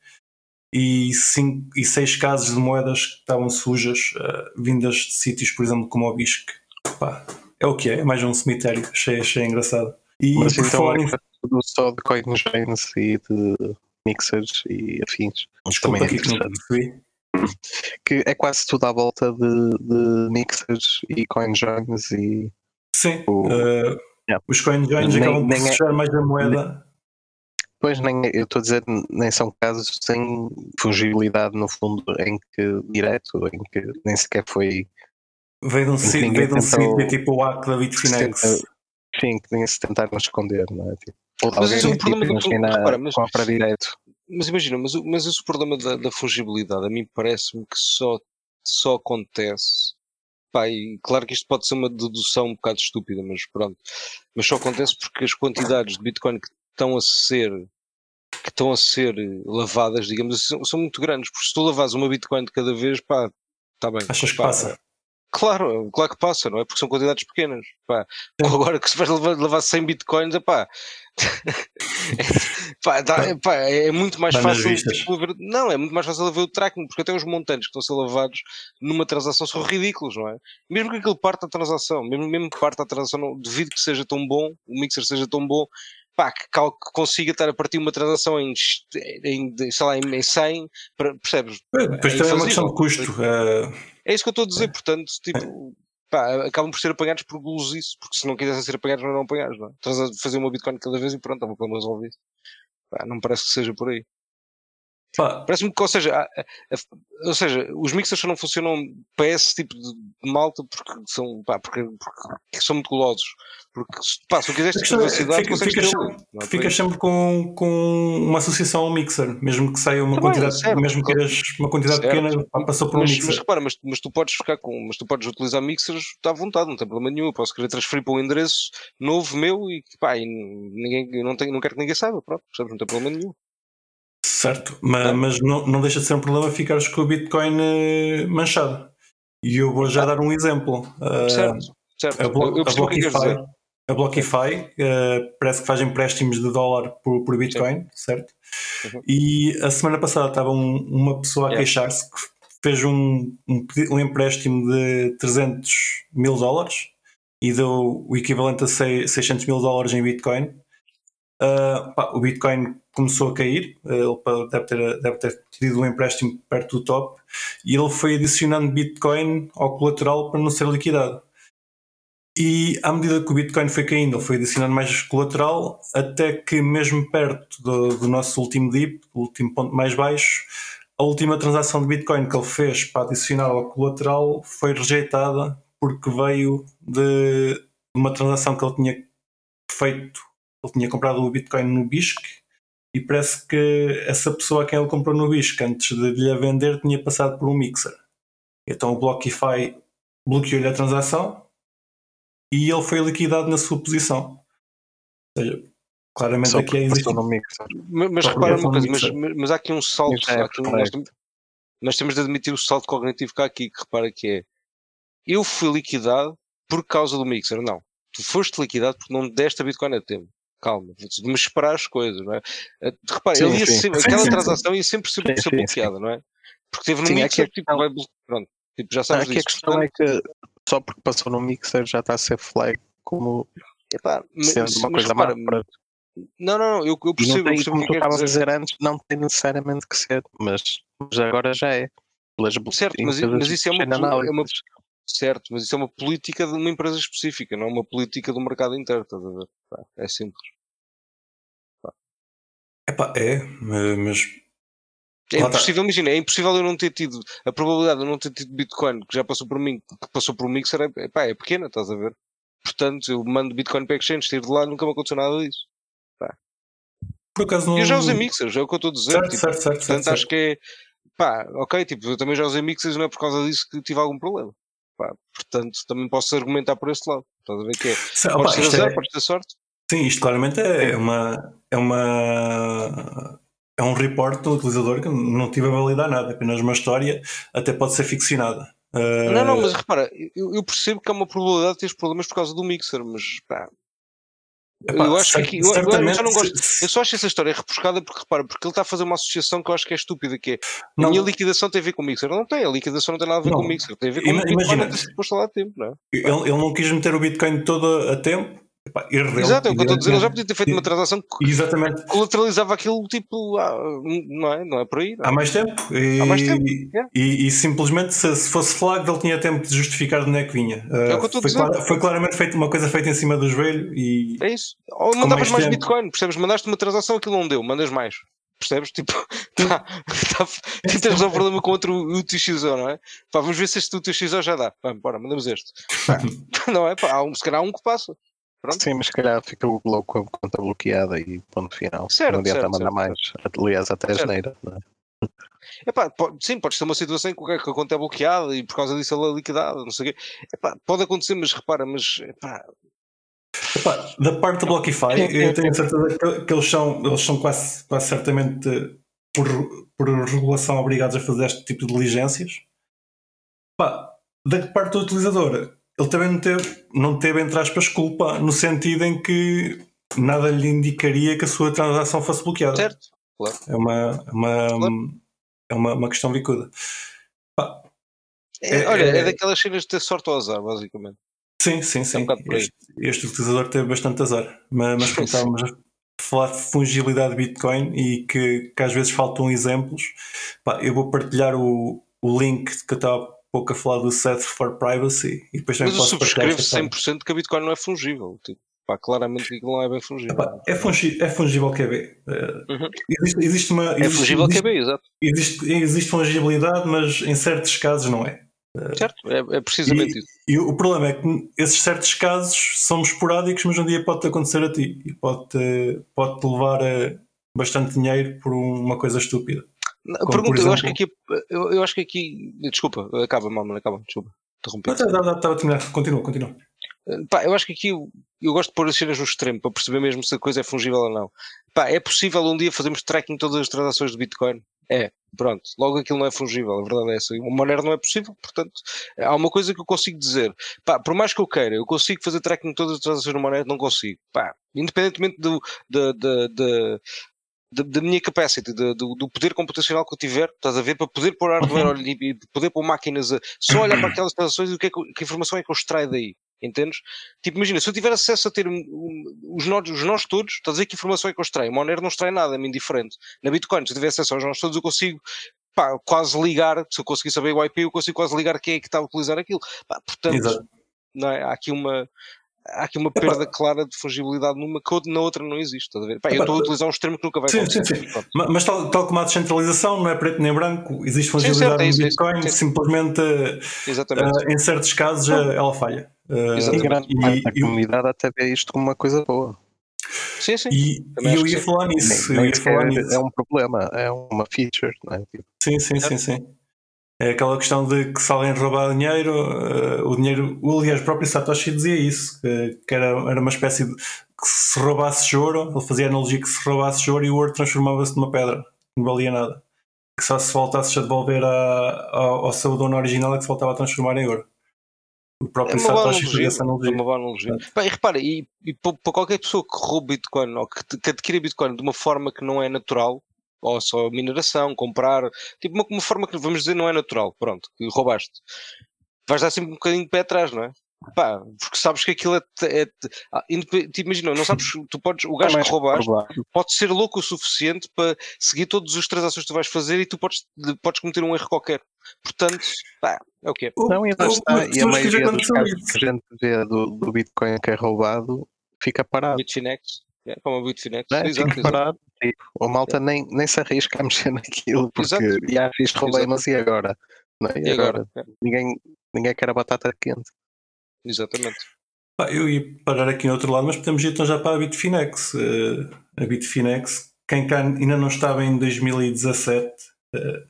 e, cinco, e seis casos de moedas que estavam sujas, vindas de sítios, por exemplo, como o BISC. Pá, é o que é, é mais um cemitério, achei, achei engraçado. E Mas então falar é tudo só de CoinJoins e de mixers e afins. Desculpa também é que não percebi. Que é quase tudo à volta de, de mixers e CoinJoins e. Sim. O, uh, yeah. Os CoinJoins acabam por fechar é, mais a moeda. Nem, pois nem, eu estou a dizer, nem são casos sem fungibilidade no fundo em que direto, em que nem sequer foi Veio de um sítio, veio de um sítio tipo o hack da Bitfinex. Sim, que nem se tentaram esconder, não é? Tipo, mas isso é um problema tipo, repara, mas, compra direto. Mas imagina, mas, mas esse problema da, da fungibilidade a mim parece-me que só, só acontece. Pá, e claro que isto pode ser uma dedução um bocado estúpida, mas pronto. Mas só acontece porque as quantidades de Bitcoin que estão a ser que estão a ser lavadas, digamos assim, são, são muito grandes. Porque se tu lavas uma Bitcoin de cada vez, pá, está bem. Achas que passa? Claro, claro que passa, não é? Porque são quantidades pequenas. Pá. Agora que se vais levar, levar 100 bitcoins, epá, pá, dá, pá, é muito mais fácil. Tipo, ver, não, é muito mais fácil ver o tracking, porque até os montantes que estão a ser lavados numa transação são ridículos, não é? Mesmo que aquilo parte da transação, mesmo, mesmo que parte da transação, não, devido que seja tão bom, o mixer seja tão bom, pá, que, que consiga estar a partir uma transação em, em, sei lá, em 100, percebes? Depois é também é uma questão de custo. Uh é isso que eu estou a dizer, portanto, tipo, pá, acabam por ser apanhados por isso, porque se não quisessem ser apanhados, não eram apanhados, não é? Estás a fazer uma Bitcoin cada vez e pronto, estava o problema resolvido. Pá, não parece que seja por aí. Parece-me que, ou seja, a, a, ou seja, os mixers só não funcionam para esse tipo de, malta porque são, pá, porque, porque são muito gulosos. Porque pá, se tu quiseres ter velocidade, fica, ficas, sempre, é ficas sempre com, com uma associação ao mixer, mesmo que saia uma Também, quantidade, certo, mesmo que queiras uma quantidade certo. pequena, pá, passou por um mas, mixer. Mas repara, mas, mas tu podes ficar com, mas tu podes utilizar mixers à vontade, não tem problema nenhum. Eu posso querer transferir para um endereço novo meu e pá, e ninguém, não, tenho, não quero que ninguém saiba, pronto, percebes? Não tem problema nenhum. Certo, mas, é. mas não, não deixa de ser um problema ficares com o Bitcoin uh, manchado. E eu vou já dar um exemplo. Uh, certo, certo. A, Blo a Blockify, a Blockify uh, parece que faz empréstimos de dólar por, por Bitcoin, Sim. certo? Uhum. E a semana passada estava um, uma pessoa a yeah. queixar-se que fez um, um, um, empréstimo de 300 mil dólares e deu o equivalente a 600 mil dólares em Bitcoin. Uh, pá, o Bitcoin começou a cair, ele deve ter, deve ter tido um empréstimo perto do top e ele foi adicionando Bitcoin ao colateral para não ser liquidado. E à medida que o Bitcoin foi caindo, ele foi adicionando mais colateral, até que mesmo perto do, do nosso último dip, o último ponto mais baixo, a última transação de Bitcoin que ele fez para adicionar ao colateral foi rejeitada porque veio de uma transação que ele tinha feito, ele tinha comprado o Bitcoin no BISC e parece que essa pessoa a quem ele comprou no BISC antes de lhe a vender tinha passado por um mixer. Então o Blockify bloqueou-lhe a transação e ele foi liquidado na sua posição. Ou seja, claramente Só aqui é existe. Mas, mas repara uma coisa, mas, mas, há aqui um salto. É aqui um, nós, nós, temos de admitir o salto cognitivo que há aqui, que repara que é eu fui liquidado por causa do mixer. Não. Tu foste liquidado porque não deste a Bitcoin a tempo calma, de me esperar as coisas, não é? Eh, repara, sim, ele sempre, sim, aquela sim, transação ia sempre, sempre ser bloqueada, não é? Porque teve no sim, mixer, tipo, questão, vai, pronto, tipo, já sabes aqui disso. a questão portanto, é que só porque passou no mixer já está a ser flag como epá, sendo mas, uma mas, coisa repara, má. Não, não, eu, eu percebo, não tem, percebo como tu estavas a dizer antes, não tem necessariamente que ser, mas, mas agora já é. certo, mas, mas isso é uma, é uma, certo, mas isso é uma política de uma empresa específica, não é uma política do mercado inteiro, estás a ver? É simples. Epá, é, mas. É impossível, imagina, é impossível eu não ter tido a probabilidade de eu não ter tido Bitcoin que já passou por mim, que passou por um mixer, é, epá, é pequena, estás a ver? Portanto, eu mando Bitcoin para exchange, tiro de lá, nunca me aconteceu nada disso. Pá. Por acaso não. Eu já usei mixers, é o que eu estou a dizer. Certo, tipo, certo, certo, portanto, certo, acho que é. Pá, ok, tipo, eu também já usei mixers, não é por causa disso que tive algum problema. Pá, portanto, também posso argumentar por esse lado. Estás a ver que é. Podes ter azar, é- podes ter sorte. Sim, isto claramente é uma. É uma. É um report do utilizador que não tive a validar nada, é apenas uma história, até pode ser ficcionada. Uh, Não, não, mas repara, eu, eu percebo que há uma probabilidade de teres problemas por causa do mixer, mas pá. Epá, eu acho que eu, eu já não gosto. Eu só acho essa história repuscada porque repara, porque ele está a fazer uma associação que eu acho que é estúpida, que é a Não. minha liquidação tem a ver com o mixer. Não tem, a liquidação não tem nada a ver Não. com o mixer, tem a ver com Ima- o Bitcoin imagina. não ter sido posto lá a tempo, não é? Ele, ele não quis meter o Bitcoin todo a tempo. Erro dele, Exato, é o que eu estou a dizer, ele já podia ter feito uma transação que Exatamente. colateralizava aquilo tipo, ah, não é? Não é por aí, é? Há mais tempo. E, Há mais tempo, é. E, e simplesmente, se, se fosse flag, ele tinha tempo de justificar de onde é que vinha. Uh, É o que eu estou a foi, dizer. clara- foi claramente feito, uma coisa feita em cima do joelho e. É isso. Ou mandavas mais mais. Bitcoin, percebes? Mandaste uma transação, aquilo não deu, mandas mais. Percebes? Tipo, tá, tá, tentas resolver o problema com outro UTXO, não é? Pá, vamos ver se este UTXO já dá. Pá, bora, mandamos este. Pá, não é? Pá, há um, se calhar há um que passa. Pronto. Sim, mas se calhar fica logo com a conta bloqueada e ponto final. Certo, não adianta certo, mandar certo, mais. Aliás, até a Certo. geneira. Não é? Epá, pode, sim, pode ser uma situação em que a que a conta é bloqueada e por causa disso ela é liquidada, não sei o quê. Epá, pode acontecer, mas repara, mas epá, Epá, da parte do Blockify, eu tenho certeza que, que eles, são, eles são quase, quase certamente, por, por regulação, obrigados a fazer este tipo de diligências. Epá, da parte do utilizador, ele também não teve, não teve, entre aspas, culpa, no sentido em que nada lhe indicaria que a sua transação fosse bloqueada. certo? É uma, uma, Claro. é uma, uma questão bicuda. Pá, É, É- olha, é, é- daquelas cenas de ter sorte ao azar, basicamente. Sim, sim, sim. bocado por aí. este, este utilizador teve bastante azar. Mas, mas estávamos a falar de fungibilidade de Bitcoin e que, que às vezes faltam exemplos, pá, eu vou partilhar o, o link que eu estava pouco a falar do Set for Privacy e depois também Mas eu posso subscrevo parte. 100% que a Bitcoin não é fungível. Tipo, pá, claramente que não é bem fungível. Epá, é, fungi, é fungível QB. Eh, Uhum. existe, existe uma. é existe- fungível é existe, bem, exato. existe, existe fungibilidade, mas em certos casos não é. Certo? É, é precisamente isso. E o problema é que esses certos casos são esporádicos, mas um dia pode acontecer a ti e pode-te pode levar a bastante dinheiro por uma coisa estúpida. Não, Como, Pergunta, por eu acho que exemplo- aqui. Eu, eu acho que aqui. Desculpa, acaba, mamãe, acaba, desculpa. Interrompi. Mas estava a terminar, continua, continua. Pá, eu acho que aqui eu, eu gosto de pôr as cenas no extremo para perceber mesmo se a coisa é fungível ou não. Pá, é possível um dia fazermos tracking de todas as transações de Bitcoin? É, pronto. Logo aquilo não é fungível, a verdade é essa. Uma maneira não é possível, portanto, há uma coisa que eu consigo dizer. Pá, por mais que eu queira, eu consigo fazer tracking de todas as transações de maneira, não consigo. Pá, independentemente do, da, da, da, da, da minha capacity, do, do poder computacional que eu tiver, estás a ver, para poder pôr hardware e e poder pôr máquinas a só olhar para aquelas transações e o que, é que, que informação é que eu extraio daí. Entendes? Tipo, imagina, se eu tiver acesso a ter os nós, os nós todos, estás a dizer que informação é que eu extraio? O Monero não extrai nada, é-me indiferente. Na Bitcoin, se eu tiver acesso aos nós todos, eu consigo pá, quase ligar, se eu conseguir saber o IP, eu consigo quase ligar quem é que está a utilizar aquilo. Pá, portanto, Exato. não é? há aqui uma. Há aqui uma perda clara de fungibilidade numa que na outra não existe. Pá, eu estou a utilizar um extremo que nunca vai sim, acontecer. sim, sim. Pronto. Ma- Mas tal, tal como a descentralização, não é preto nem branco, existe fungibilidade certo, é no isso, é isso. Bitcoin, Sim. simplesmente Exatamente. eh, em certos casos eh, ela falha. E Exatamente. grande e- parte da e- comunidade até vê isto como uma coisa boa. sim, sim. E, e eu ia sim. falar Nem, nisso. Eu nem ia falar sequer nisso. é um problema, é uma feature. Não é? Sim, sim, sim, sim. É aquela questão de que se alguém roubar dinheiro, eh, o dinheiro, o, aliás, o próprio Satoshi dizia isso, que, que era, era uma espécie de que se roubasse ouro, ele fazia a analogia que se roubasse ouro e o ouro transformava-se numa pedra, não valia nada. Que só se voltasse a devolver a, ao, ao seu dono original é que se voltava a transformar em ouro. O É próprio boa Satoshi fazia essa É analogia. uma boa analogia. Pá, e repara, e, e pa- para qualquer pessoa que roube Bitcoin ou que, que adquira Bitcoin de uma forma que não é natural, ou só mineração, comprar, tipo uma, uma forma que vamos dizer não é natural, pronto, que roubaste, vais dar sempre um bocadinho de pé atrás, não é? Pá, porque sabes que aquilo é. é, ah, indep- tipo, imagina, não sabes, tu podes, o é gajo que roubaste pode ser louco o suficiente para seguir todas as transações que tu vais fazer e tu podes, podes cometer um erro qualquer. Portanto, pá, é o que é. Não, e lá está. E a maioria dos casos que a gente vê do, do Bitcoin que é roubado fica parado. Bitfinex, é, como a Bitfinex, Né? exato, Fica exato. parado, tipo, o malta nem, nem se arrisca a mexer naquilo porque Exato. já fiz problemas e agora? Não é? E agora? É, Ninguém, ninguém quer a batata quente. Exatamente. Pá, eu ia parar aqui no outro lado, mas podemos ir então já para a Bitfinex. Eh, a Bitfinex, quem cá ainda não estava em 2017, eh,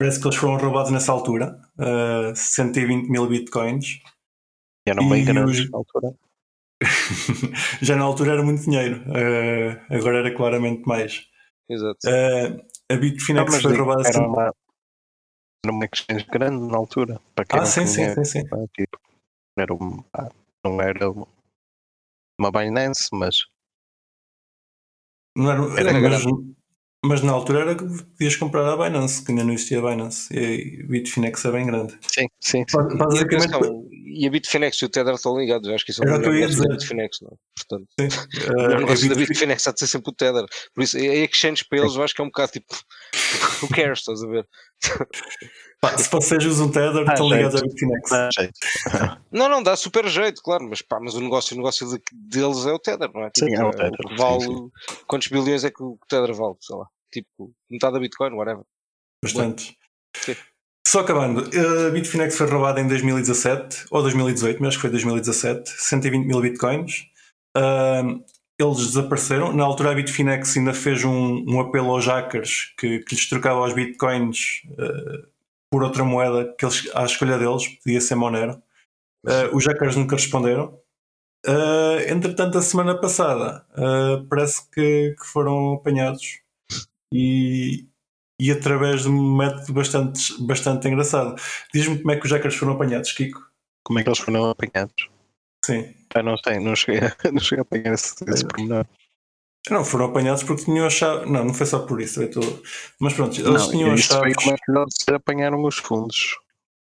parece que eles foram roubados nessa altura, eh, 120 mil bitcoins. Já não bem E grandes os- na altura. já na altura era muito dinheiro, eh, agora era claramente mais. Exato. Eh, a Bitfinex foi roubada era assim. uma, era uma exchange grande na altura. Para quem Ah, sim, sim, sim, sim. não é? Tipo, era um, ah, não era uma, Binance, mas Não era, Era mas, mas na altura era que podias comprar a Binance, que ainda não existia a Binance. E a Bitfinex é bem grande. sim, sim, sim. Ba- Basicamente, e a Bitfinex e o Tether estão ligados. Eu acho que isso é um o negócio da. Bitfinex. Não? é? Portanto, sim, o eh, a negócio da Bitfi- Bitfinex há de ser sempre o Tether. Por isso, a exchange para eles eu acho que é um bocado tipo. Who cares? Estás a ver? pá, se vocês usam um Tether, Ah, estão ligados à Bitfinex. Dá jeito. Não, não, dá super jeito, claro, mas pá, mas o negócio, o negócio de- deles é o Tether, não é? Sim, é o o Tether, que sim, vale, sim. quantos bilhões é que o Tether vale, sei lá, tipo, metade da Bitcoin, whatever. Bastante. Sim. Só acabando, a Bitfinex foi roubada em 2017 ou 2018, mas acho que foi 2017, 120 mil bitcoins. Ahm, eles desapareceram. Na altura, a Bitfinex ainda fez um, um apelo aos hackers que, que lhes trocava os bitcoins ah, por outra moeda que eles, à escolha deles, podia ser Monero. Ah, os hackers nunca responderam. Ah, entretanto, a semana passada parece que, que foram apanhados e, e através de um método bastante, bastante engraçado. Diz-me como é que os hackers foram apanhados, Kiko? Como é que eles foram apanhados? Sim. Ah, não sei, não cheguei, a- não cheguei a apanhar esse, esse pormenor. Não, foram apanhados porque tinham a chave. Não, não foi só por isso. Eu tô... Mas pronto, eles Não, tinham foi chaves. como é que eles apanharam os fundos.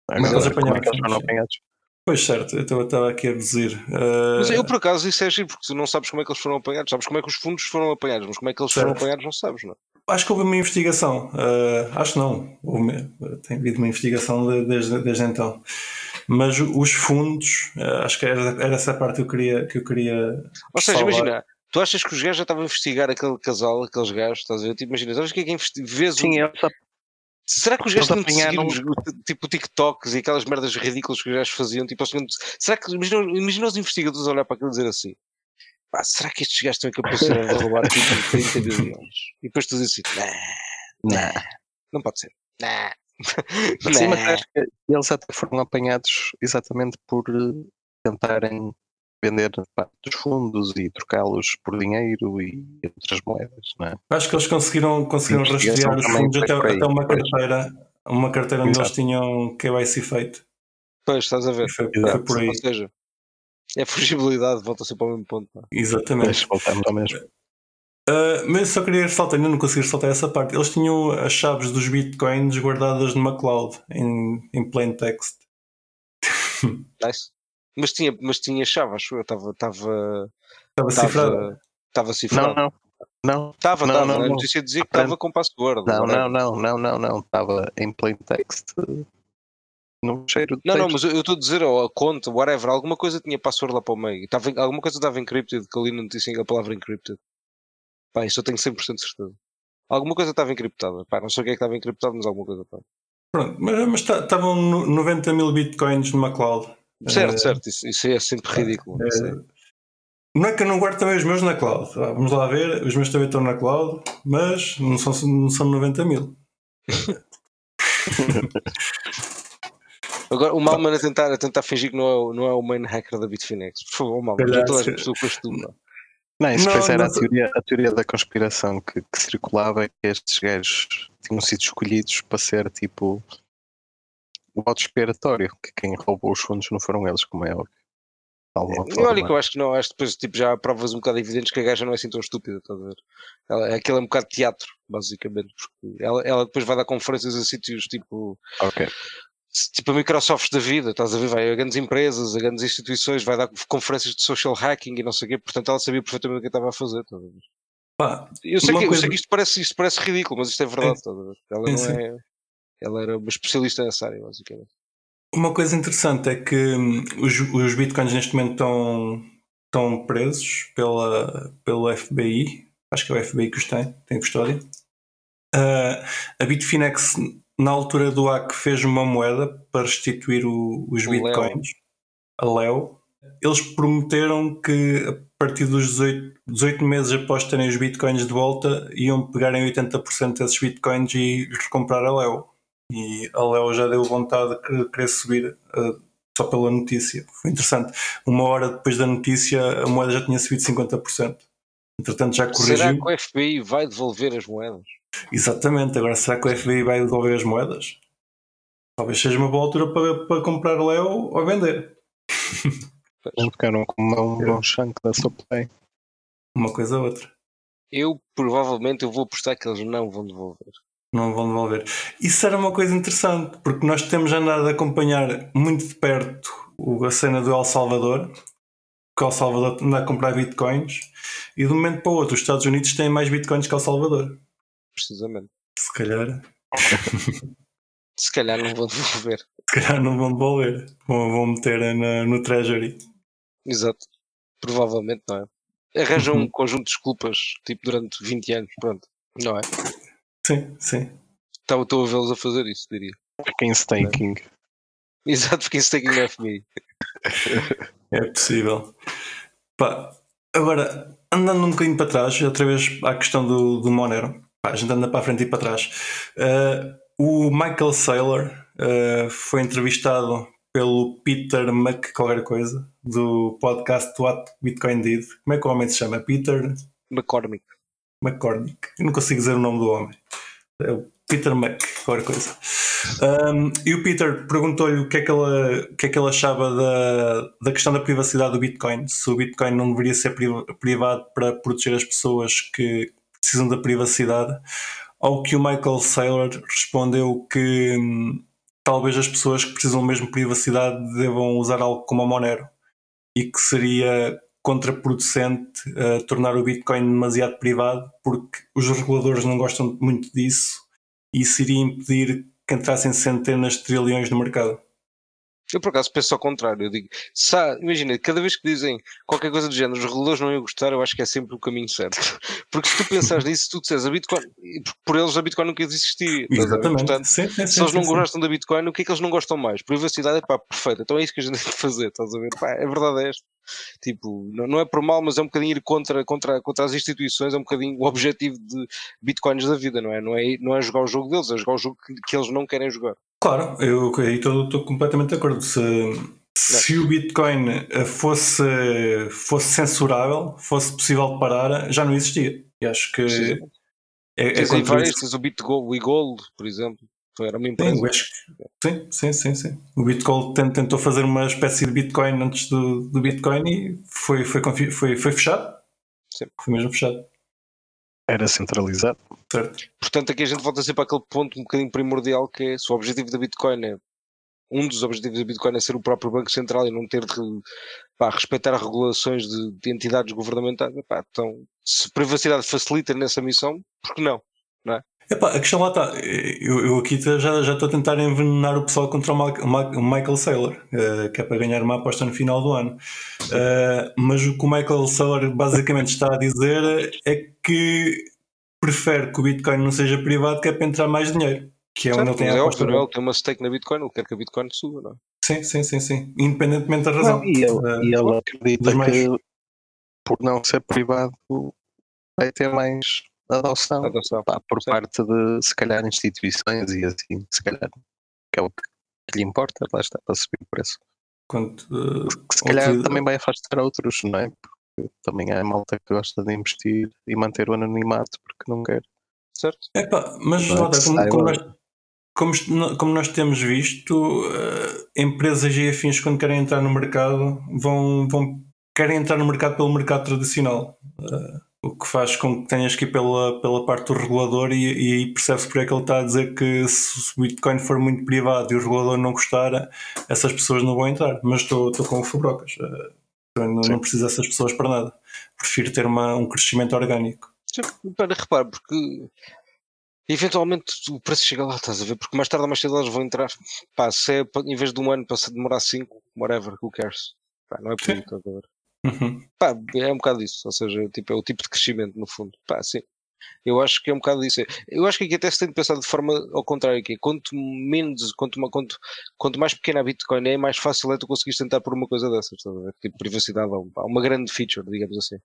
Como é que eles Agora, como é apanharam que eles foram apanhados? Pois certo, eu estava- aqui a deduzir. Mas Ah, eu, por acaso, isso é giro, porque tu não sabes como é que eles foram apanhados, sabes como é que os fundos foram apanhados, mas como é que eles foram Certo. apanhados não sabes, não é? Acho que houve uma investigação. Ah, acho não. Houve, tem havido uma investigação de- desde, desde então. Mas os fundos, ah, acho que era, era essa a parte que eu queria. Que eu queria Ou seja, salvar. imagina, tu achas que os gajos já estavam a investigar aquele casal, aqueles gajos, estás a ver? Tipo, imagina, sabes o que é que investi- vês o- Sim, eles Será que os gajos tinham de seguir apanharam- os- tipo TikToks e aquelas merdas ridículas que os gajos faziam? Tipo, será que imagina, imagina os investigadores a olhar para aquilo e dizer assim: pá, será que estes gajos estão em capacidade de roubar tipo 30 bilhões? E depois tu dizes assim: não, Não. não pode ser. Nah. Sim, mas Nah. acho que eles até foram apanhados exatamente por eh, tentarem vender parte dos fundos e trocá-los por dinheiro e outras moedas, não é? Acho que eles conseguiram, conseguiram rastrear os fundos até, até uma carteira, uma carteira onde eles Exato. tinham KYC feito. Pois, estás a ver. Foi, foi por aí. Ou seja, é fugibilidade, volta sempre ao mesmo ponto. pá. Exatamente. Mas voltamos ao mesmo. Uh, mas só queria ressaltar, ainda não consegui ressaltar essa parte. Eles tinham as chaves dos bitcoins guardadas numa cloud, em, em plain text. Nice. Mas tinha, mas tinha chave, acho eu. Estava. Estava. Estava cifrado. Estava. Não, cifrado. não. Não, Estava, Não, estava. não, A não. notícia dizia que estava com password. não, whatever. não, não, não, não, não. Estava em plain text no cheiro de Não, não, texto. mas eu estou a dizer, ou a conta, whatever, alguma coisa tinha password lá para o meio. Estava, em- alguma coisa estava encrypted, que ali não notícia a palavra encrypted. Pá, isso eu tenho 100% de certeza. Alguma coisa estava encriptada. Pá, não sei o que é que estava encriptado, mas alguma coisa estava. Pronto, mas, tá- estavam no- 90 mil bitcoins numa cloud. Certo, Eh, certo, isso, isso é sempre ridículo. é. Não é que eu não guardo também os meus na cloud. Ah, Vamos lá ver, os meus também estão na cloud, mas não são, não são 90 mil. Agora, o Malman a tentar, a tentar fingir que não é, o- não é o main hacker da Bitfinex. Por favor, Malman, já Calhar, toda a se- gente estou com este tu, pá. Não, isso Não, era não a teoria, a teoria da conspiração que, que circulava é que estes gajos tinham sido escolhidos para ser tipo o voto expiatório, que quem roubou os fundos não foram eles, como é óbvio. E olha que eu acho que não, acho que depois tipo, já há provas um bocado evidentes que a gaja não é assim tão estúpida, estás a ver? Ela, aquilo é um bocado teatro, basicamente, porque ela, ela depois vai dar conferências a sítios tipo, Ok. Tipo a Microsoft da vida, estás a ver? Vai a grandes empresas, a grandes instituições, vai dar conferências de social hacking e não sei o quê, portanto ela sabia perfeitamente o que estava a fazer, estás a ver? Pá, Eu sei, que, eu coisa- sei que isto parece, isto parece ridículo, mas isto é verdade, estás a ver? Ela não é. Ela era uma especialista nessa área, basicamente. Uma coisa interessante é que hum, os, os bitcoins neste momento estão, estão presos pela, pelo FBI acho que é o FBI que os tem, tem custódia. Uh, a Bitfinex, na altura do AC, fez uma moeda para restituir o, os bitcoins, a Leo. Eles prometeram que a partir dos 18, 18 meses após terem os bitcoins de volta, iam pegarem 80% desses bitcoins e recomprar a Leo. E a Leo já deu vontade de querer subir uh, só pela notícia. Foi interessante. Uma hora depois da notícia, a moeda já tinha subido 50%. Entretanto, já corrigiu. Será que o FBI vai devolver as moedas? Exatamente. Agora, será que o FBI vai devolver as moedas? Talvez seja uma boa altura para, para comprar Leo ou vender. Ficaram com um, um chunk da supply. Uma coisa ou outra. Eu provavelmente eu vou apostar que eles não vão devolver. Não vão devolver. Isso era uma coisa interessante, porque nós temos andado a acompanhar muito de perto a cena do El Salvador, que o El Salvador anda a comprar bitcoins, e de um momento para o outro os Estados Unidos têm mais bitcoins que El Salvador. Precisamente. Se calhar. Se calhar não vão devolver. Se calhar não vão devolver. Vão, vão meter na, no Treasury. Exato. Provavelmente não é. Arranjam um conjunto de desculpas, tipo durante 20 anos, pronto. Não é? Sim, sim. Estou, estou a vê-los a fazer isso, diria. Fiquem staking. Exato, fiquem staking no FMI. é possível. Pá, agora, andando um bocadinho para trás, outra vez à questão do, do Monero. Pá, a gente anda para a frente e para trás. Uh, o Michael Saylor uh, foi entrevistado pelo Peter Mc qualquer coisa do podcast What Bitcoin Did. Como é que o homem se chama? Peter McCormick. McCormick. Eu não consigo dizer o nome do homem. É o Peter Mc qualquer coisa. Um, e o Peter perguntou-lhe o que, é que ele, o que é que ele achava da, da questão da privacidade do Bitcoin. Se o Bitcoin não deveria ser privado para proteger as pessoas que precisam da privacidade. Ao que o Michael Saylor respondeu que hum, talvez as pessoas que precisam mesmo de privacidade devam usar algo como a Monero e que seria contraproducente uh, tornar o Bitcoin demasiado privado porque os reguladores não gostam muito disso e isso iria impedir que entrassem centenas de trilhões no mercado. Eu por acaso penso ao contrário. Eu digo, imagina, cada vez que dizem qualquer coisa do género, os reguladores não iam gostar, eu acho que é sempre o caminho certo. Porque se tu pensares nisso, tu disseres a Bitcoin, por eles a Bitcoin nunca existiria. Exatamente. Portanto, sim, sim, se eles não gostam da Bitcoin, o que é que eles não gostam mais? Privacidade é pá, perfeito. Então é isso que a gente tem que fazer, estás a ver? Pá, é verdade é esta. Tipo, não, não é por mal, mas é um bocadinho ir contra, contra, contra as instituições, é um bocadinho o objetivo de bitcoins da vida, não é? Não é, não é jogar o jogo deles, é jogar o jogo que, que eles não querem jogar. Claro, eu estou completamente de acordo. Se, se o Bitcoin fosse, fosse censurável, fosse possível de parar, já não existia. E acho que. Sim. É, tens é várias, tens o BitGold, o Egold, por exemplo. Era uma empresa. Sim, acho que, sim, sim, sim, sim. O Bitcoin tentou fazer uma espécie de Bitcoin antes do, do Bitcoin e foi, foi, foi, foi fechado. Sim. Foi mesmo fechado. Era centralizado. Certo. Portanto, aqui a gente volta sempre àquele ponto um bocadinho primordial que é se o objetivo da Bitcoin é um dos objetivos da Bitcoin é ser o próprio Banco Central e não ter de pá, respeitar as regulações de, de entidades governamentais. Pá, então, se privacidade facilita nessa missão, por que não? É? Epá, a questão lá está. Eu, eu, aqui já, já estou a tentar envenenar o pessoal contra o, Michael Saylor, uh, que é para ganhar uma aposta no final do ano. Uh, mas o que o Michael Saylor basicamente está a dizer é que prefere que o Bitcoin não seja privado, que é para entrar mais dinheiro. Que é certo, onde ele tem a é aposta. Óbvio, ele tem uma stake na Bitcoin, ele quer que a Bitcoin suba, não é? Sim, sim, sim, sim. Independentemente da razão. Não, e ele, uh, e ele acredita que por não ser privado vai ter mais adoção, adoção. Pá, por Sim. parte de se calhar instituições e assim, se calhar que é o que, lhe importa, lá está para subir o preço. Quanto, uh, se calhar outro... também vai afastar outros, não é? Porque também há malta que gosta de investir e manter o anonimato porque não quer. Certo? Epá, mas como, como, nós, como, como, nós temos visto, uh, empresas e afins quando querem entrar no mercado vão, vão querem entrar no mercado pelo mercado tradicional. Uh, o que faz com que tenhas que ir pela, pela parte do regulador e, aí percebe-se porque é que ele está a dizer que se o Bitcoin for muito privado e o regulador não gostar, essas pessoas não vão entrar. Mas estou, estou com o Fubrocas. Eh, não, não preciso dessas pessoas para nada. Prefiro ter uma, um crescimento orgânico. Para reparar, porque eventualmente o preço chega lá, estás a ver? Porque mais tarde ou mais cedo elas vão entrar. Pá, se é em vez de um ano para demorar cinco, whatever, who cares? Pá, não é por isso, estás a ver? Uhum. Pá, é um bocado isso, ou seja, tipo, é o tipo de crescimento no fundo. Pá, sim. Eu acho que é um bocado isso. Eu acho que aqui até se tem de pensar de forma ao contrário, que é, quanto menos, quanto, quanto, quanto mais pequena a Bitcoin é, mais fácil é tu conseguires tentar por uma coisa dessas, tipo privacidade, há uma grande feature, digamos assim.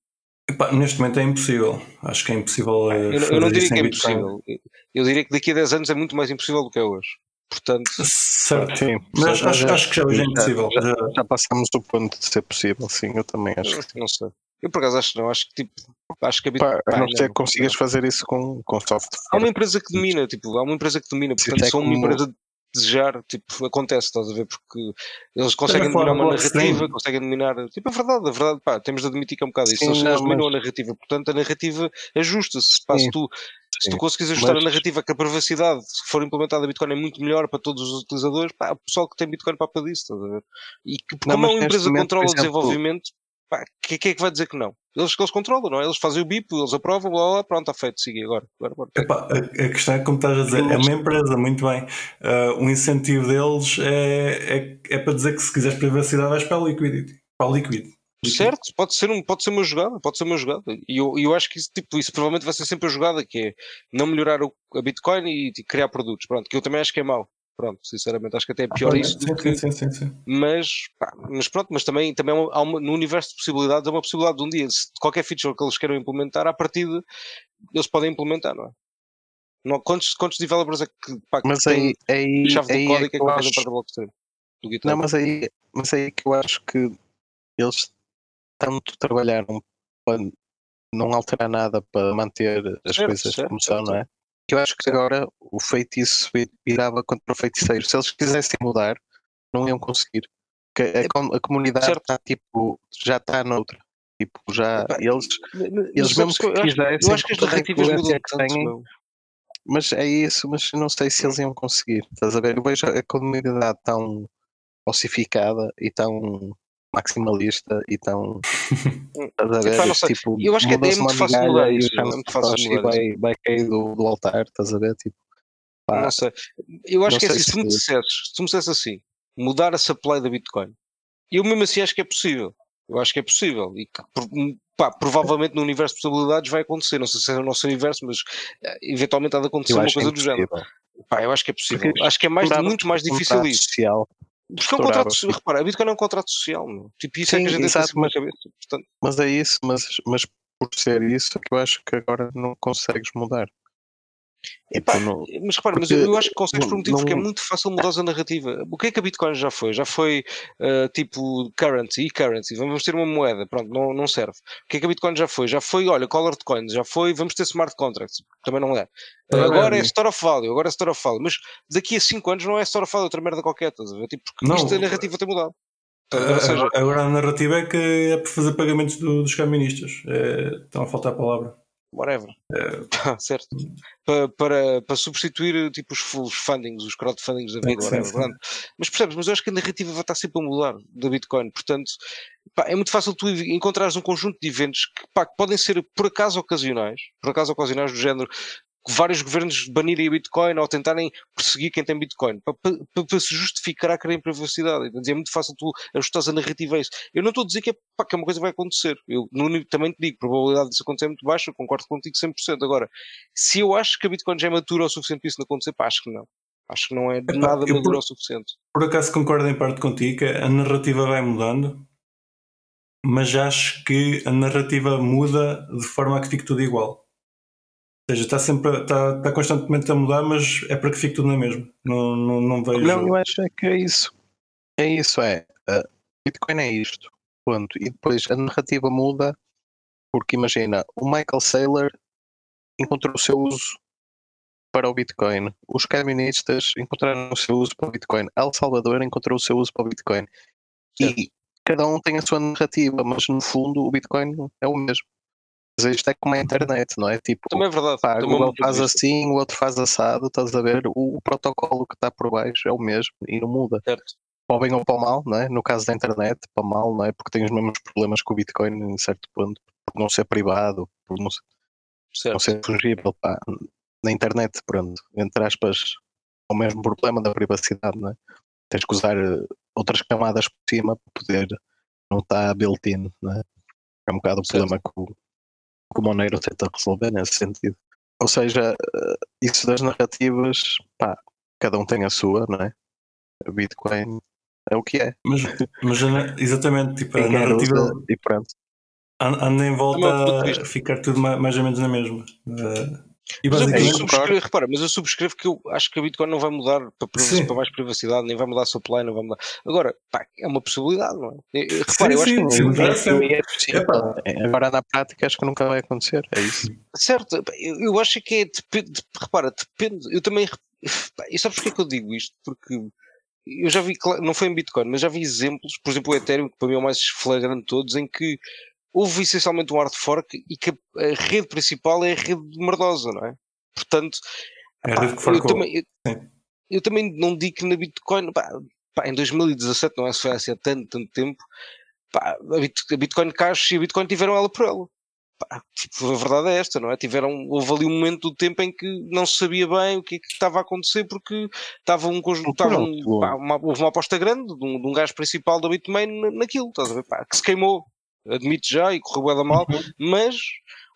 Epá, neste momento é impossível. Acho que é impossível. Eu, eu não diria que é impossível. Eu diria que daqui a 10 anos é muito mais impossível do que é hoje. Portanto, certo. Sim, mas acho, acho, que já hoje é impossível. Já, já, já, passamos do ponto de ser possível, sim, eu também acho. Não sei. Eu por acaso acho que não, acho que tipo, acho que a Bitcoin. A não ser que consigas fazer isso com, com software. Há uma empresa que domina, tipo, há uma empresa que domina, portanto, são uma empresa desejar, tipo, acontece, estás a ver? Porque eles conseguem dominar uma narrativa, conseguem dominar. Tipo, é verdade, é verdade, pá, temos de admitir que é um bocado isso. Sim, eles, não, dominam mas... a narrativa, portanto, a narrativa ajusta-se. Se tu, se tu conseguires ajustar mas... a narrativa que a privacidade, se for implementada a Bitcoin, é muito melhor para todos os utilizadores, pá, o pessoal que tem Bitcoin para disso, estás a ver? E que, como não, uma empresa controla o desenvolvimento, pá, que, que é que vai dizer que não? Eles, eles controlam, não é? Eles fazem o BIP, eles aprovam, blá, blá, pronto, está feito, siga agora. agora, agora. Epá, a, a, questão é como estás a dizer, é uma empresa, muito bem. Uh, o incentivo deles é, é, é para dizer que se quiseres privacidade vais para a Liquidity. Para a Liquid. Certo, pode ser, um, pode ser uma jogada, pode ser uma jogada. E eu, eu acho que isso, tipo, isso provavelmente vai ser sempre a jogada, que é não melhorar o, a Bitcoin e, e criar produtos. Pronto, que eu também acho que é mau. Pronto, sinceramente, acho que até é pior ah, isso do que. Sim, sim, sim. Mas, pá, mas pronto, mas também, também há uma, no universo de possibilidades, há uma possibilidade de um dia, se qualquer feature que eles queiram implementar, à partida, eles podem implementar, não é? Não, quantos, quantos developers é que, pá, que mas aí, aí, chave aí do código é que, que fazem parte do blockchain? Do não, mas aí, mas aí que eu acho que eles tanto trabalharam para não alterar nada para manter as certo, coisas certo, como são, não é? Que eu acho que agora o feitiço virava contra o feiticeiro. Se eles quisessem mudar, não iam conseguir. Porque a, a comunidade está tipo, já está noutra. Tipo, já eles, eles mesmo que quisessem, eu acho que as narrativas mudam que têm, mas é isso, mas não sei se eles iam conseguir. Estás a ver? Eu vejo a comunidade tão ossificada e tão maximalista e tão. Estás a ver? Tipo, eu acho que é muito fácil mudar isso. É muito fácil mudar vai, vai cair do, do altar, estás a ver? Tipo, pá, não sei. Eu acho que é assim, se, tu me dissesses, se tu me dissesses assim, mudar a supply da Bitcoin, eu mesmo assim acho que é possível. Eu acho que é possível. E que, pá, provavelmente no universo de possibilidades vai acontecer. Não sei se é no nosso universo, mas eh, eventualmente há de acontecer uma coisa é do género. Pá, eu acho que é possível. Porque acho que é mais, muito mais difícil isso. Social porque é um contrato, repara, a Bitcoin é um contrato social, meu. Tipo, isso Sim, é que a gente exato, mas, cabeça. Portanto... mas é isso, mas, mas por ser isso é que eu acho que agora não consegues mudar. Epá, tipo, mas repara, mas eu, eu, acho que consegues por um motivo, não, porque é muito fácil mudar a narrativa. O que é que a Bitcoin já foi? Já foi uh, tipo currency, e-currency, vamos ter uma moeda, pronto, não, não serve. O que é que a Bitcoin já foi? Já foi, olha, colored coins, já foi, vamos ter smart contracts, também não é. Uh, agora é store of value, agora é store of value, mas daqui a 5 anos não é store of value, outra merda qualquer, estás a ver? Tipo, porque não, isto a narrativa tem mudado. Então, seja, agora a narrativa é que é para fazer pagamentos do, dos caministas. É, estão a faltar a palavra whatever. Uh, certo. Para, para, para substituir tipo, os, os fundings, os crowdfundings da vida, whatever. Sim, sim. Mas percebes, mas eu acho que a narrativa vai estar sempre a mudar da Bitcoin. Portanto, pá, é muito fácil tu encontrares um conjunto de eventos que, pá, que podem ser por acaso ocasionais, por acaso ocasionais do género vários governos banirem a Bitcoin ou tentarem perseguir quem tem Bitcoin para, para, para se justificar a querer privacidade. É muito fácil tu ajustar a narrativa a isso. Eu não estou a dizer que é, pá, que é uma coisa que vai acontecer. Eu no, também te digo, a probabilidade disso acontecer é muito baixa, concordo contigo 100%. Agora, se eu acho que a Bitcoin já é matura o suficiente para isso não acontecer, pá, acho que não. Acho que não é de nada madura o suficiente. Por acaso concordo em parte contigo que a narrativa vai mudando, mas acho que a narrativa muda de forma a que fique tudo igual. Ou seja, está sempre está, está constantemente a mudar, mas é para que fique tudo na mesma. Não, não, não vejo. Não, eu acho é que é isso. É isso, é. Uh, Bitcoin é isto. Ponto. E depois a narrativa muda, porque imagina, o Michael Saylor encontrou o seu uso para o Bitcoin. Os caministas encontraram o seu uso para o Bitcoin. El Salvador encontrou o seu uso para o Bitcoin. Certo. E cada um tem a sua narrativa, mas no fundo o Bitcoin é o mesmo. Mas isto é como a internet, não é? Tipo, Também é verdade. Pá, o Google faz assim, o outro faz assado, estás a ver? O, o, protocolo que está por baixo é o mesmo e não muda. Certo. Para o bem ou para o mal, não é? No caso da internet, para o mal, não é? Porque tem os mesmos problemas que o Bitcoin em certo ponto, por não ser privado, por não ser, não ser fungível. Pá. Na internet, pronto, entre aspas, é o mesmo problema da privacidade, não é? Tens que usar eh, outras camadas por cima para poder não está built-in, né? é um bocado o certo. problema que o, que o Monero tenta resolver nesse sentido. Ou seja, eh, isso das narrativas, pá, cada um tem a sua, não é? A Bitcoin é o que é. Mas, mas exatamente, tipo, a narrativa. E pronto. Anda em volta a ficar tudo mais ou menos na mesma. Uh, e mas, eu subscrevo, repara, mas eu subscrevo que eu acho que a Bitcoin não vai mudar para, para mais privacidade, nem vai mudar a supply, não vai mudar. Agora, pá, é uma possibilidade, não é? Repara, eu acho que sim, é, é possível. É, agora na prática acho que nunca vai acontecer, é isso. Certo, eu, eu acho que é, depende, repara, depende, eu também, pá, e sabes porquê que eu digo isto? Porque eu já vi, não foi em Bitcoin, mas já vi exemplos, por exemplo o Ethereum, que para mim é o mais flagrante de todos, em que houve essencialmente um hard fork e que a, rede principal é a rede merdosa, não é? Portanto, é pá, eu, também, eu, eu, também não digo que na Bitcoin, pá, pá, em 2017, não é se foi assim há tanto, tanto tempo, pá, a Bitcoin Cash e a Bitcoin tiveram ela por ela. Pá, tipo, a verdade é esta, não é? Tiveram, houve ali um momento do tempo em que não se sabia bem o que, é que estava a acontecer porque estava um conjunto, um, pá, uma, houve uma aposta grande de um, de um gajo principal da Bitmain naquilo, estás a ver? Pá, que se queimou admito já, e correu bem mal, uhum. mas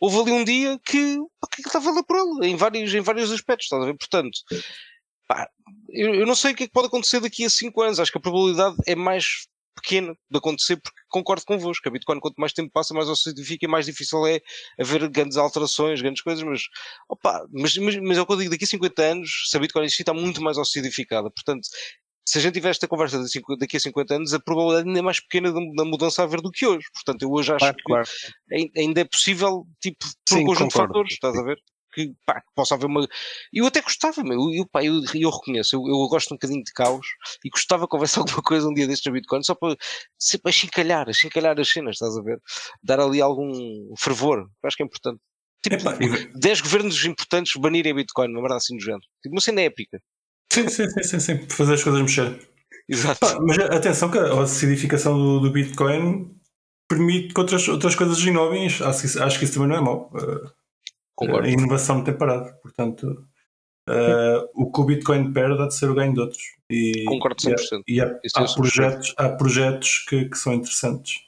houve ali um dia que, que estava a por ele, em vários, em vários aspectos, estás a ver? Portanto, pá, eu, eu, não sei o que é que pode acontecer daqui a 5 anos, acho que a probabilidade é mais pequena de acontecer, porque concordo convosco, a Bitcoin quanto mais tempo passa, mais ossidifica e mais difícil é haver grandes alterações, grandes coisas, mas, opa, mas, mas, mas é o que eu digo, daqui a 50 anos, se a Bitcoin existir, está muito mais ossidificada, portanto, se a gente tiver esta conversa daqui a 50 anos, a probabilidade ainda é mais pequena da mudança a haver do que hoje. Portanto, eu hoje acho claro, que claro. ainda é possível, tipo, por Sim, um conjunto concordo. de fatores, estás a ver? Que, pá, que possa haver uma. Eu até gostava, meu, eu, pá, eu, eu reconheço, eu, eu, gosto um bocadinho de caos e gostava de conversar alguma coisa um dia destes Bitcoin, só para sempre achincalhar, achincalhar as cenas, estás a ver? Dar ali algum fervor, acho que é importante. Tipo, Epa, 10 governos importantes banirem a Bitcoin, uma verdade assim do género. Tipo, uma cena épica. Sim, sim, sim, sim, sim. fazer as coisas mexer. Exato. Ah, mas atenção que a acidificação do, do, Bitcoin permite que outras, outras coisas inovem. Acho que, acho que isso também não é mau. Uh, Concordo. A inovação não tem parado. Portanto, uh, o que o Bitcoin perde há de ser o ganho de outros. E, Concordo 100%. E, há, e há, há projetos, há projetos que, que são interessantes.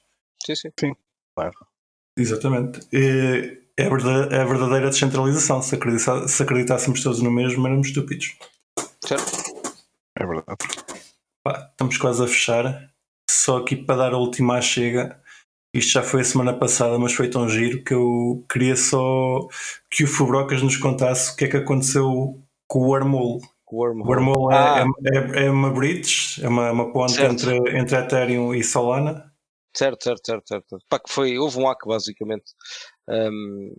Sim, sim. Sim, claro. Exatamente. E, é a verdadeira, é a verdadeira descentralização. Se, se acreditássemos todos no mesmo, éramos estúpidos. Certo? É verdade. Pá, estamos quase a fechar. Só aqui para dar a última chega. Isto já foi a semana passada, mas foi tão giro que eu queria só que o Fubrocas nos contasse o que é que aconteceu com o Wormhole. O Wormhole, Wormhole é, ah. é, é, é, uma bridge, é uma, uma ponte entre, entre Ethereum e Solana. Certo, certo, certo, certo. Pá, que foi, houve um hack basicamente um,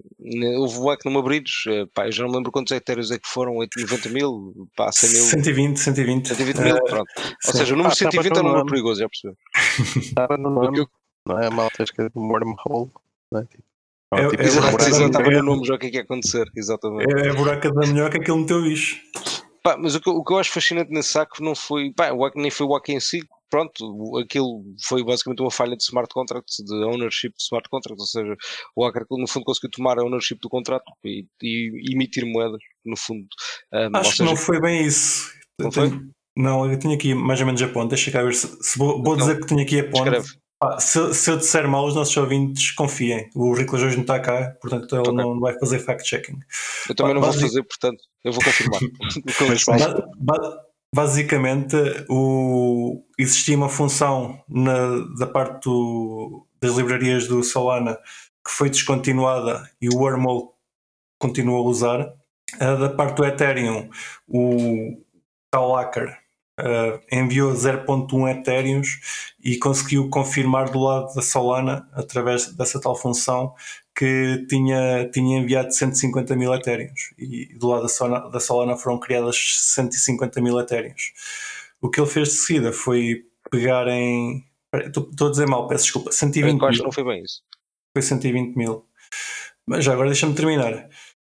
houve um hack numa bridge, eh, pá, eu já não lembro quantos hectares é que foram, 90 mil, pá, 100 mil. 120, 120. 120 mil, uh, pronto. Ou seja, o número ah, 120 é um número perigoso, já percebeu? Estava no nome, não é? A malta que é wormhole, não é? Tipo, é, tipo, é, é, estava no nome já o que é que ia acontecer, exatamente. É, é a buraca da minhoca que ele meteu bicho. Pá, mas o que, o que eu acho fascinante nesse saco não foi, pá, o hack nem foi o hack em si, pronto, aquilo foi basicamente uma falha de smart contracts, de ownership de smart contracts, ou seja, o hacker no fundo conseguiu tomar a ownership do contrato e, e emitir moedas, no fundo. Um, Acho seja, que não foi bem isso. Não, foi? não, eu tinha aqui mais ou menos a ponta, deixa cá ver se, se vou, vou dizer que tinha aqui a ponta. Ah, se, se, eu disser mal, os nossos ouvintes confiem. O Ricolas hoje não está cá, portanto ele okay. não vai fazer fact-checking. Eu também não vou fazer, portanto, eu vou confirmar. Basicamente, o, existia uma função na, da parte do, das livrarias do Solana que foi descontinuada e o Wormhole continua a usar. da parte do Ethereum, o tal hacker uh, enviou 0.1 Ethereums e conseguiu confirmar do lado da Solana, através dessa tal função, que tinha, tinha enviado 150 mil Ethereums e do lado da Solana, da Solana foram criadas 150 mil Ethereums. O que ele fez de seguida foi pegar em. Estou a dizer mal, peço desculpa. 120 mil. não foi bem isso. Foi 120 mil. Mas já agora deixa-me terminar.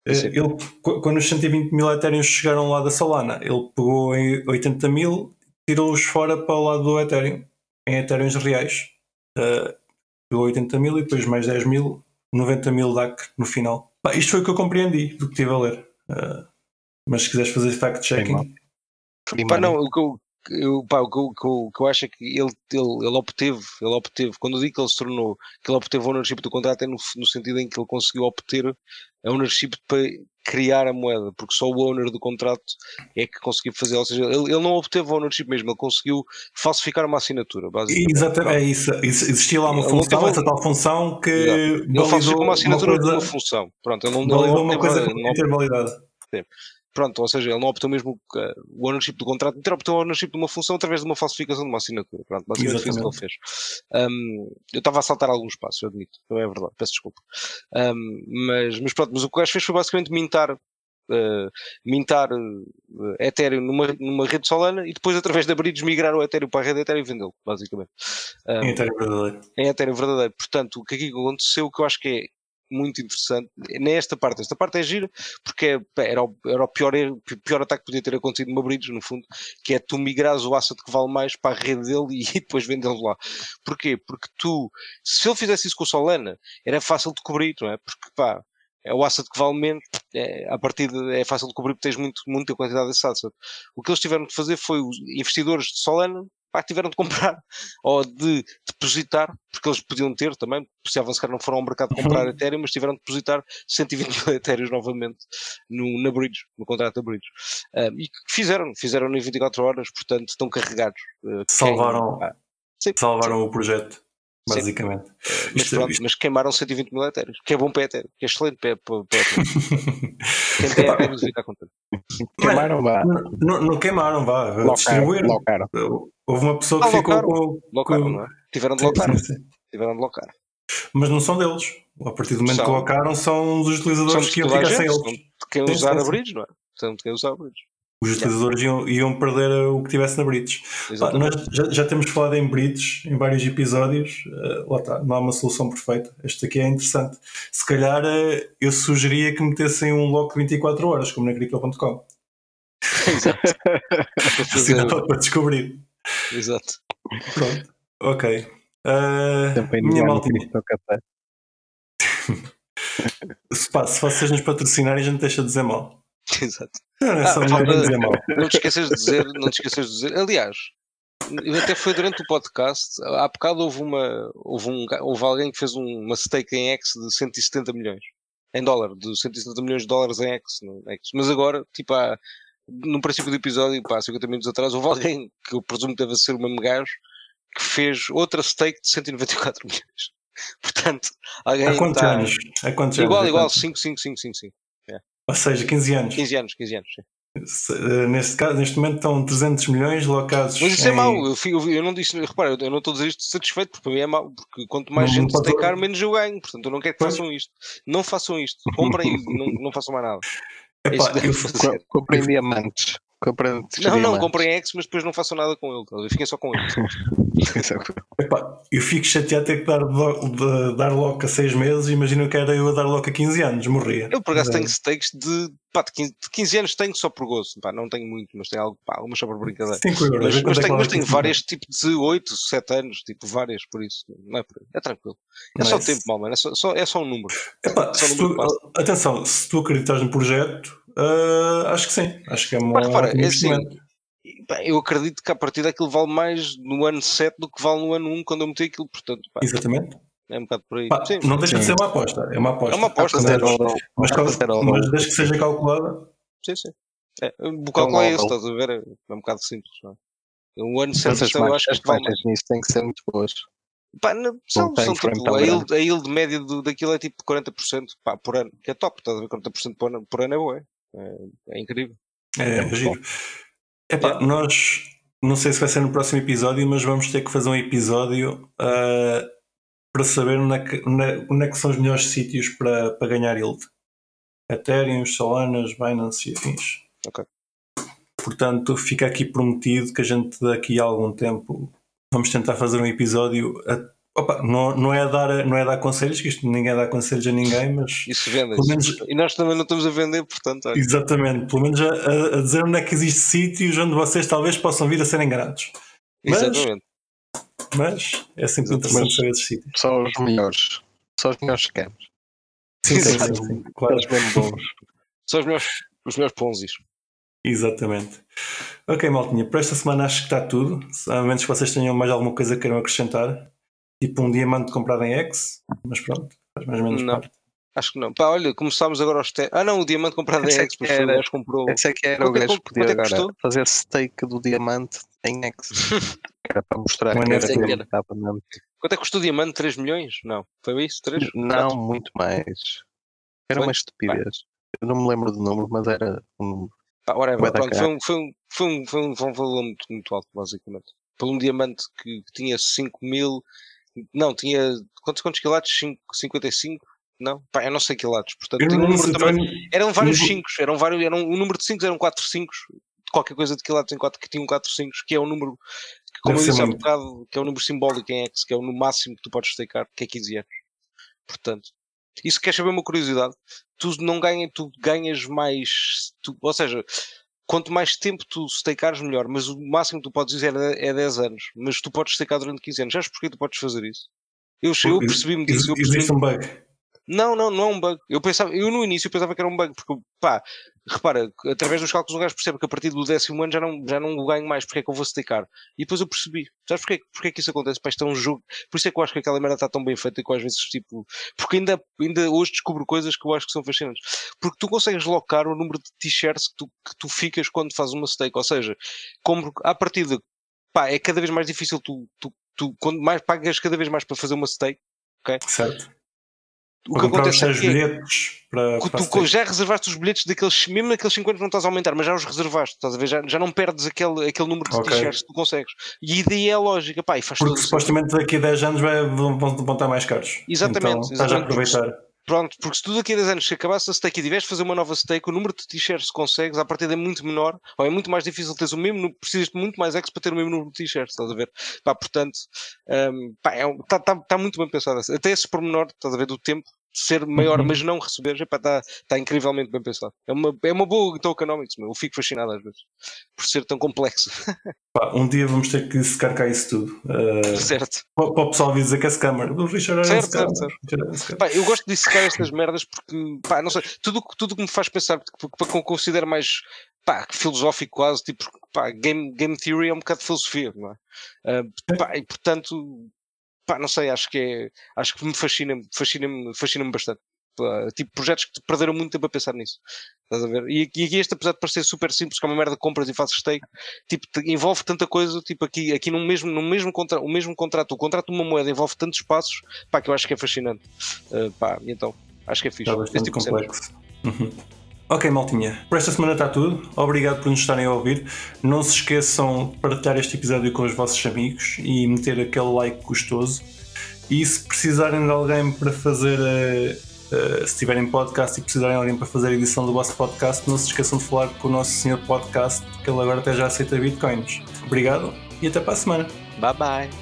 Sim. Ele, quando os 120 mil Ethereum chegaram lá da Solana, ele pegou em 80 mil, tirou-os fora para o lado do Ethereum, em Ethereum reais. Uh, pegou 80 mil e depois mais 10 mil 90 mil DAC no final. Bah, isto foi o que eu compreendi do que estive a ler. Uh, mas se quiseres fazer fact-checking. Pá, não, o que, eu, eu, pá, o, que, eu, o que eu acho é que ele, ele, ele obteve, ele obteve, quando eu digo que ele se tornou, que ele obteve ownership do contrato, é no, no sentido em que ele conseguiu obter a ownership para criar a moeda, porque só o owner do contrato é que conseguiu fazer, ou seja, ele, ele não obteve ownership mesmo, ele conseguiu falsificar uma assinatura, basicamente. Exatamente, é isso. Existia lá uma função, teve... essa tal função que. Ele falsificou uma assinatura uma coisa... de uma função. Pronto, ele não, validou uma coisa que não ter validade. Sim. Pronto, ou seja, ele não obteve mesmo uh, o ownership do contrato, ele obteve o ownership de uma função através de uma falsificação de uma assinatura. Pronto, basicamente foi isso que ele fez. Um, eu estava a saltar alguns passos, eu admito, não é verdade, peço desculpa. Um, mas, mas pronto, mas o que o gajo fez foi basicamente mintar Uh, mintar uh, Ethereum numa, numa rede Solana e depois através de abrir migrar o Ethereum para a rede Ethereum e vendê-lo, basicamente. Um, em Ethereum verdadeiro. Em Ethereum verdadeiro. Portanto, o que aqui aconteceu, que eu acho que é muito interessante nesta parte. Esta parte é gira porque é, era, o, era o pior, pior ataque que podia ter acontecido numa bridge, no fundo, que é tu migrares o asset que vale mais para a rede dele e, e depois vendê-lo lá. Porquê? Porque tu, se ele fizesse isso com o Solana, era fácil de cobrir, não é? Porque pá, é o asset que vale menos, é, a partir de, é fácil de cobrir porque tens muito, muita quantidade desse asset. O que eles tiveram de fazer foi os investidores de Solana pá, tiveram de comprar ou de depositar, porque eles podiam ter também, precisavam se calhar não foram ao mercado comprar Ethereum, mas tiveram de depositar 120 mil Ethereum novamente no, na Bridge, no contrato da Bridge. Um, e fizeram, fizeram em 24 horas, portanto estão carregados. Uh, salvaram, quem, ah, salvaram o projeto. Basicamente. Uh, mas, pronto, mas queimaram 120 mil Ethereum, que é bom para Ethereum, que é excelente para, para, para Ethereum. Quem tem Ethereum fica contente. Queimaram, vá. Não, não, queimaram, vá. Distribuíram. Houve uma pessoa que ah, ficou com. Locaram, não é? Tiveram de locar. Tiveram de locar. Mas não são deles. A partir do momento são. que colocaram, são dos utilizadores que iam ficar sem eles. De quem usar a bridge, não é? São de quem usar a bridge. Os utilizadores iam, iam, perder o que tivesse na bridge. Pá, nós já, já, temos falado em bridge em vários episódios. Uh, lá está, não há uma solução perfeita. Este aqui é interessante. Se calhar uh, eu sugeria que metessem um lock 24 horas, como na Crypto.com. Exato. assim dá para descobrir. Exato. Pronto. Ok. Uh, minha maltinha. se, pá, se vocês nos patrocinarem, a gente deixa de dizer mal. Exato. Ah, não, te esqueças de dizer, não te esqueças de dizer. Aliás, até foi durante o podcast, há bocado houve uma houve, um, houve alguém que fez um, uma stake em X de 170 milhões em dólar, de 170 milhões de dólares em X, X. mas agora, tipo, há, no princípio do episódio, pá, 50 minutos atrás, houve alguém que eu presumo que deve ser o mesmo gajo que fez outra stake de 194 milhões. Portanto, alguém. Há quantos tá... anos? Há quantos igual, anos? igual, 5, 5, 5, 5, 5. Ou seja, 15 anos. 15 anos, 15 anos, sim. Eh, neste, caso, neste momento estão 300 milhões locados. Mas isso é em... é mau, eu, eu, eu, não disse, repara, eu não estou a dizer isto satisfeito, porque para mim é mau, porque quanto mais não, gente se tacar, menos eu ganho. Portanto, eu não quero que pois. façam isto. Não façam isto, comprem e não, não façam mais nada. Epá, é eu, comprem diamantes. Comprem não, não, comprem X, mas depois não façam nada com ele. Fiquem só com ele. Epá, eu fico chateado ter que dar, de, dar lock a 6 meses. Imagina que era eu a dar lock a 15 anos, morria. Eu por acaso tenho stakes de, pá, de, 15, de 15 anos, tenho só por gozo. Pá, não tenho muito, mas tenho algo, pá, uma só por brincadeira. 5 euros. Mas, mas, é tenho, mas tenho várias tipo de 8, 7 anos, tipo várias, por isso. Não é por. É tranquilo. É só o tempo, mal, mano. É só, só, é só um número. Epá, é um número tu, atenção, se tu acreditas no projeto Uh, acho que sim, acho que é uma. Mas repara, é assim, bem, eu acredito que a partir daquilo vale mais no ano 7 do que vale no ano 1 quando eu meti aquilo, portanto. Pá, Exatamente. É um bocado por aí. Pá, não deixa sim. de ser uma aposta, é uma aposta. É uma aposta, mas, mas, mas, mas desde que seja calculada. Sim, sim. É, o cálculo é esse, estás a ver? É, é um bocado simples. Não é? O ano 7 eu acho que as vale nisso têm que ser muito boas. Pá, não, são, são tipo, a, yield, a yield média do, daquilo é tipo 40% pá, por ano, que é top, estás a ver? 40% por ano, por ano é boa. É, é incrível. É, é giro. Epá, é. nós não sei se vai ser no próximo episódio, mas vamos ter que fazer um episódio uh, para saber onde é, que, onde é, que, são os melhores sítios para, para ganhar yield. Ethereum, Solanas, Binance e afins. Ok. Portanto, fica aqui prometido que a gente daqui a algum tempo vamos tentar fazer um episódio a Opa, não, não, é dar, não é dar conselhos, que isto ninguém dá conselhos a ninguém, mas. Isso vende. Menos, e nós também não estamos a vender, portanto. Olha. Exatamente, pelo menos a, a, dizer onde é que existe sítios onde vocês talvez possam vir a serem gratos. Mas, Exatamente. Mas é sempre interessante saber esses sítios. São os melhores. São os melhores scams. Sim, sim, sim, sim, claro. São os bons. São os melhores, os melhores ponzis. Exatamente. Ok, Maltinha, para esta semana acho que está tudo. A menos que vocês tenham mais alguma coisa que queiram acrescentar. Tipo um diamante comprado em X, mas pronto, faz mais ou menos não. parte. Acho que não. Pá, olha, começámos agora aos testes. Ah, não, o diamante comprado em é X, que mas era- o gajo comprou. Esse é que era o Quanto é que- gajo que podia é que agora custou? fazer stake do diamante em X. Era para mostrar que era que mesmo. Quanto é que custou o diamante? 3 milhões? Não. Foi isso? 3? Não, muito mais. Era Foi? uma estupidez. Eu não me lembro do número, mas era um número. Bué da Pronto, um, foi, um, foi, um, foi, um, foi um valor muito, muito alto, basicamente. Por um diamante que, que tinha 5 mil. Não, tinha. Quantos, quantos quilates? 5, 55? Não? Pá, eu não sei quilates. Portanto, um número também. Eram vários Número- 5, eram vários, eram, o número de 5 eram 4 5, qualquer coisa de quilates em 4 que tinham 4 5, que é um número, que, como Deve eu disse há muito. bocado, que é um número simbólico em X, que é o máximo que tu podes stakear, que é 15 anos. Portanto, isso quer saber uma curiosidade, tu não ganhas, tu ganhas mais, tu- ou seja, quanto mais tempo tu stakeares melhor, mas o máximo que tu podes dizer é, é 10 anos, mas tu podes stakear durante 15 anos. Sabes porquê tu podes fazer isso? Eu, eu percebi-me disso, eu percebi Existe um bug. Não, não, não é um bug. Eu pensava, eu no início pensava que era um bug, porque pá, repara, através dos cálculos o gajo percebe que a partir do décimo ano já não, já não ganho mais, porque é que eu vou stakear? E depois eu percebi. Sabes porquê, porquê que isso acontece? Pá, isto é um jogo. Por isso é que eu acho que aquela merda está tão bem feita e que às vezes tipo. Porque ainda, ainda hoje descubro coisas que eu acho que são fascinantes. Porque tu consegues locar o número de t-shirts que tu, que tu ficas quando fazes uma stake. Ou seja, como à partida, pá, é cada vez mais difícil tu, tu, tu quando mais pagas cada vez mais para fazer uma stake. Certo. O que acontece é que bilhetes para, para tu stake. já reservaste os bilhetes daqueles, mesmo naqueles 50 não estás a aumentar, mas já os reservaste, estás a ver? Já, já não perdes aquele, aquele número de Ok. t-shirts que tu consegues. E daí é a lógica, pá, e faz Porque supostamente daqui a 10 anos vai, vão, vão estar mais caros. Exatamente, Então, estás a exatamente. aproveitar. Pronto, porque se tu daqui a 10 anos se acabasse a stake e tivesse de fazer uma nova stake, o número de t-shirts que consegues, à partida é muito menor, ou é muito mais difícil teres o mesmo, precisas de muito mais X para ter o mesmo número de t-shirts, estás a ver? Pá, portanto, está é, um- tá, tá, tá muito bem pensado. Até esse pormenor, estás a ver, do tempo, ser maior, Uhum. mas não receber, está tá incrivelmente bem pensado. É uma, é uma boa tokenomics, meu. Eu fico fascinado às vezes, por ser tão complexo, Pá, um dia vamos ter que secar cá isso tudo. Uh, certo? para, para o pessoal vir dizer que é scammer. O Richard Certo, certo, um scammer. Pá, eu gosto de dissecar estas merdas porque, pá, não sei, tudo o que- tudo que me faz pensar, porque, porque eu considero mais, pá, filosófico quase, tipo, pá, game, game theory é um bocado de filosofia, não é? Ah, pá, e portanto, pá, não sei, acho que é, acho que me fascina, fascina-me, fascina-me bastante. Pá, tipo, projetos que te perderam muito tempo a pensar nisso. Estás a ver? E, e aqui este, apesar de parecer super simples, que é uma merda de compras e fazes stake, tipo, envolve tanta coisa, tipo, aqui, aqui no mesmo, no mesmo contrato, o mesmo contrato, o contrato de uma moeda envolve tantos passos, pá, que eu acho que é fascinante. Uh, pá, então, acho que é fixe. Está bastante tipo complexo. Ok, maltinha. Por esta semana está tudo. Obrigado por nos estarem a ouvir. Não se esqueçam de partilhar este episódio com os vossos amigos e meter aquele like gostoso. E se precisarem de alguém para fazer. eh, eh, se tiverem podcast e precisarem de alguém para fazer a edição do vosso podcast, não se esqueçam de falar com o nosso senhor podcast, que ele agora até já aceita bitcoins. Obrigado e até para a semana. Bye bye.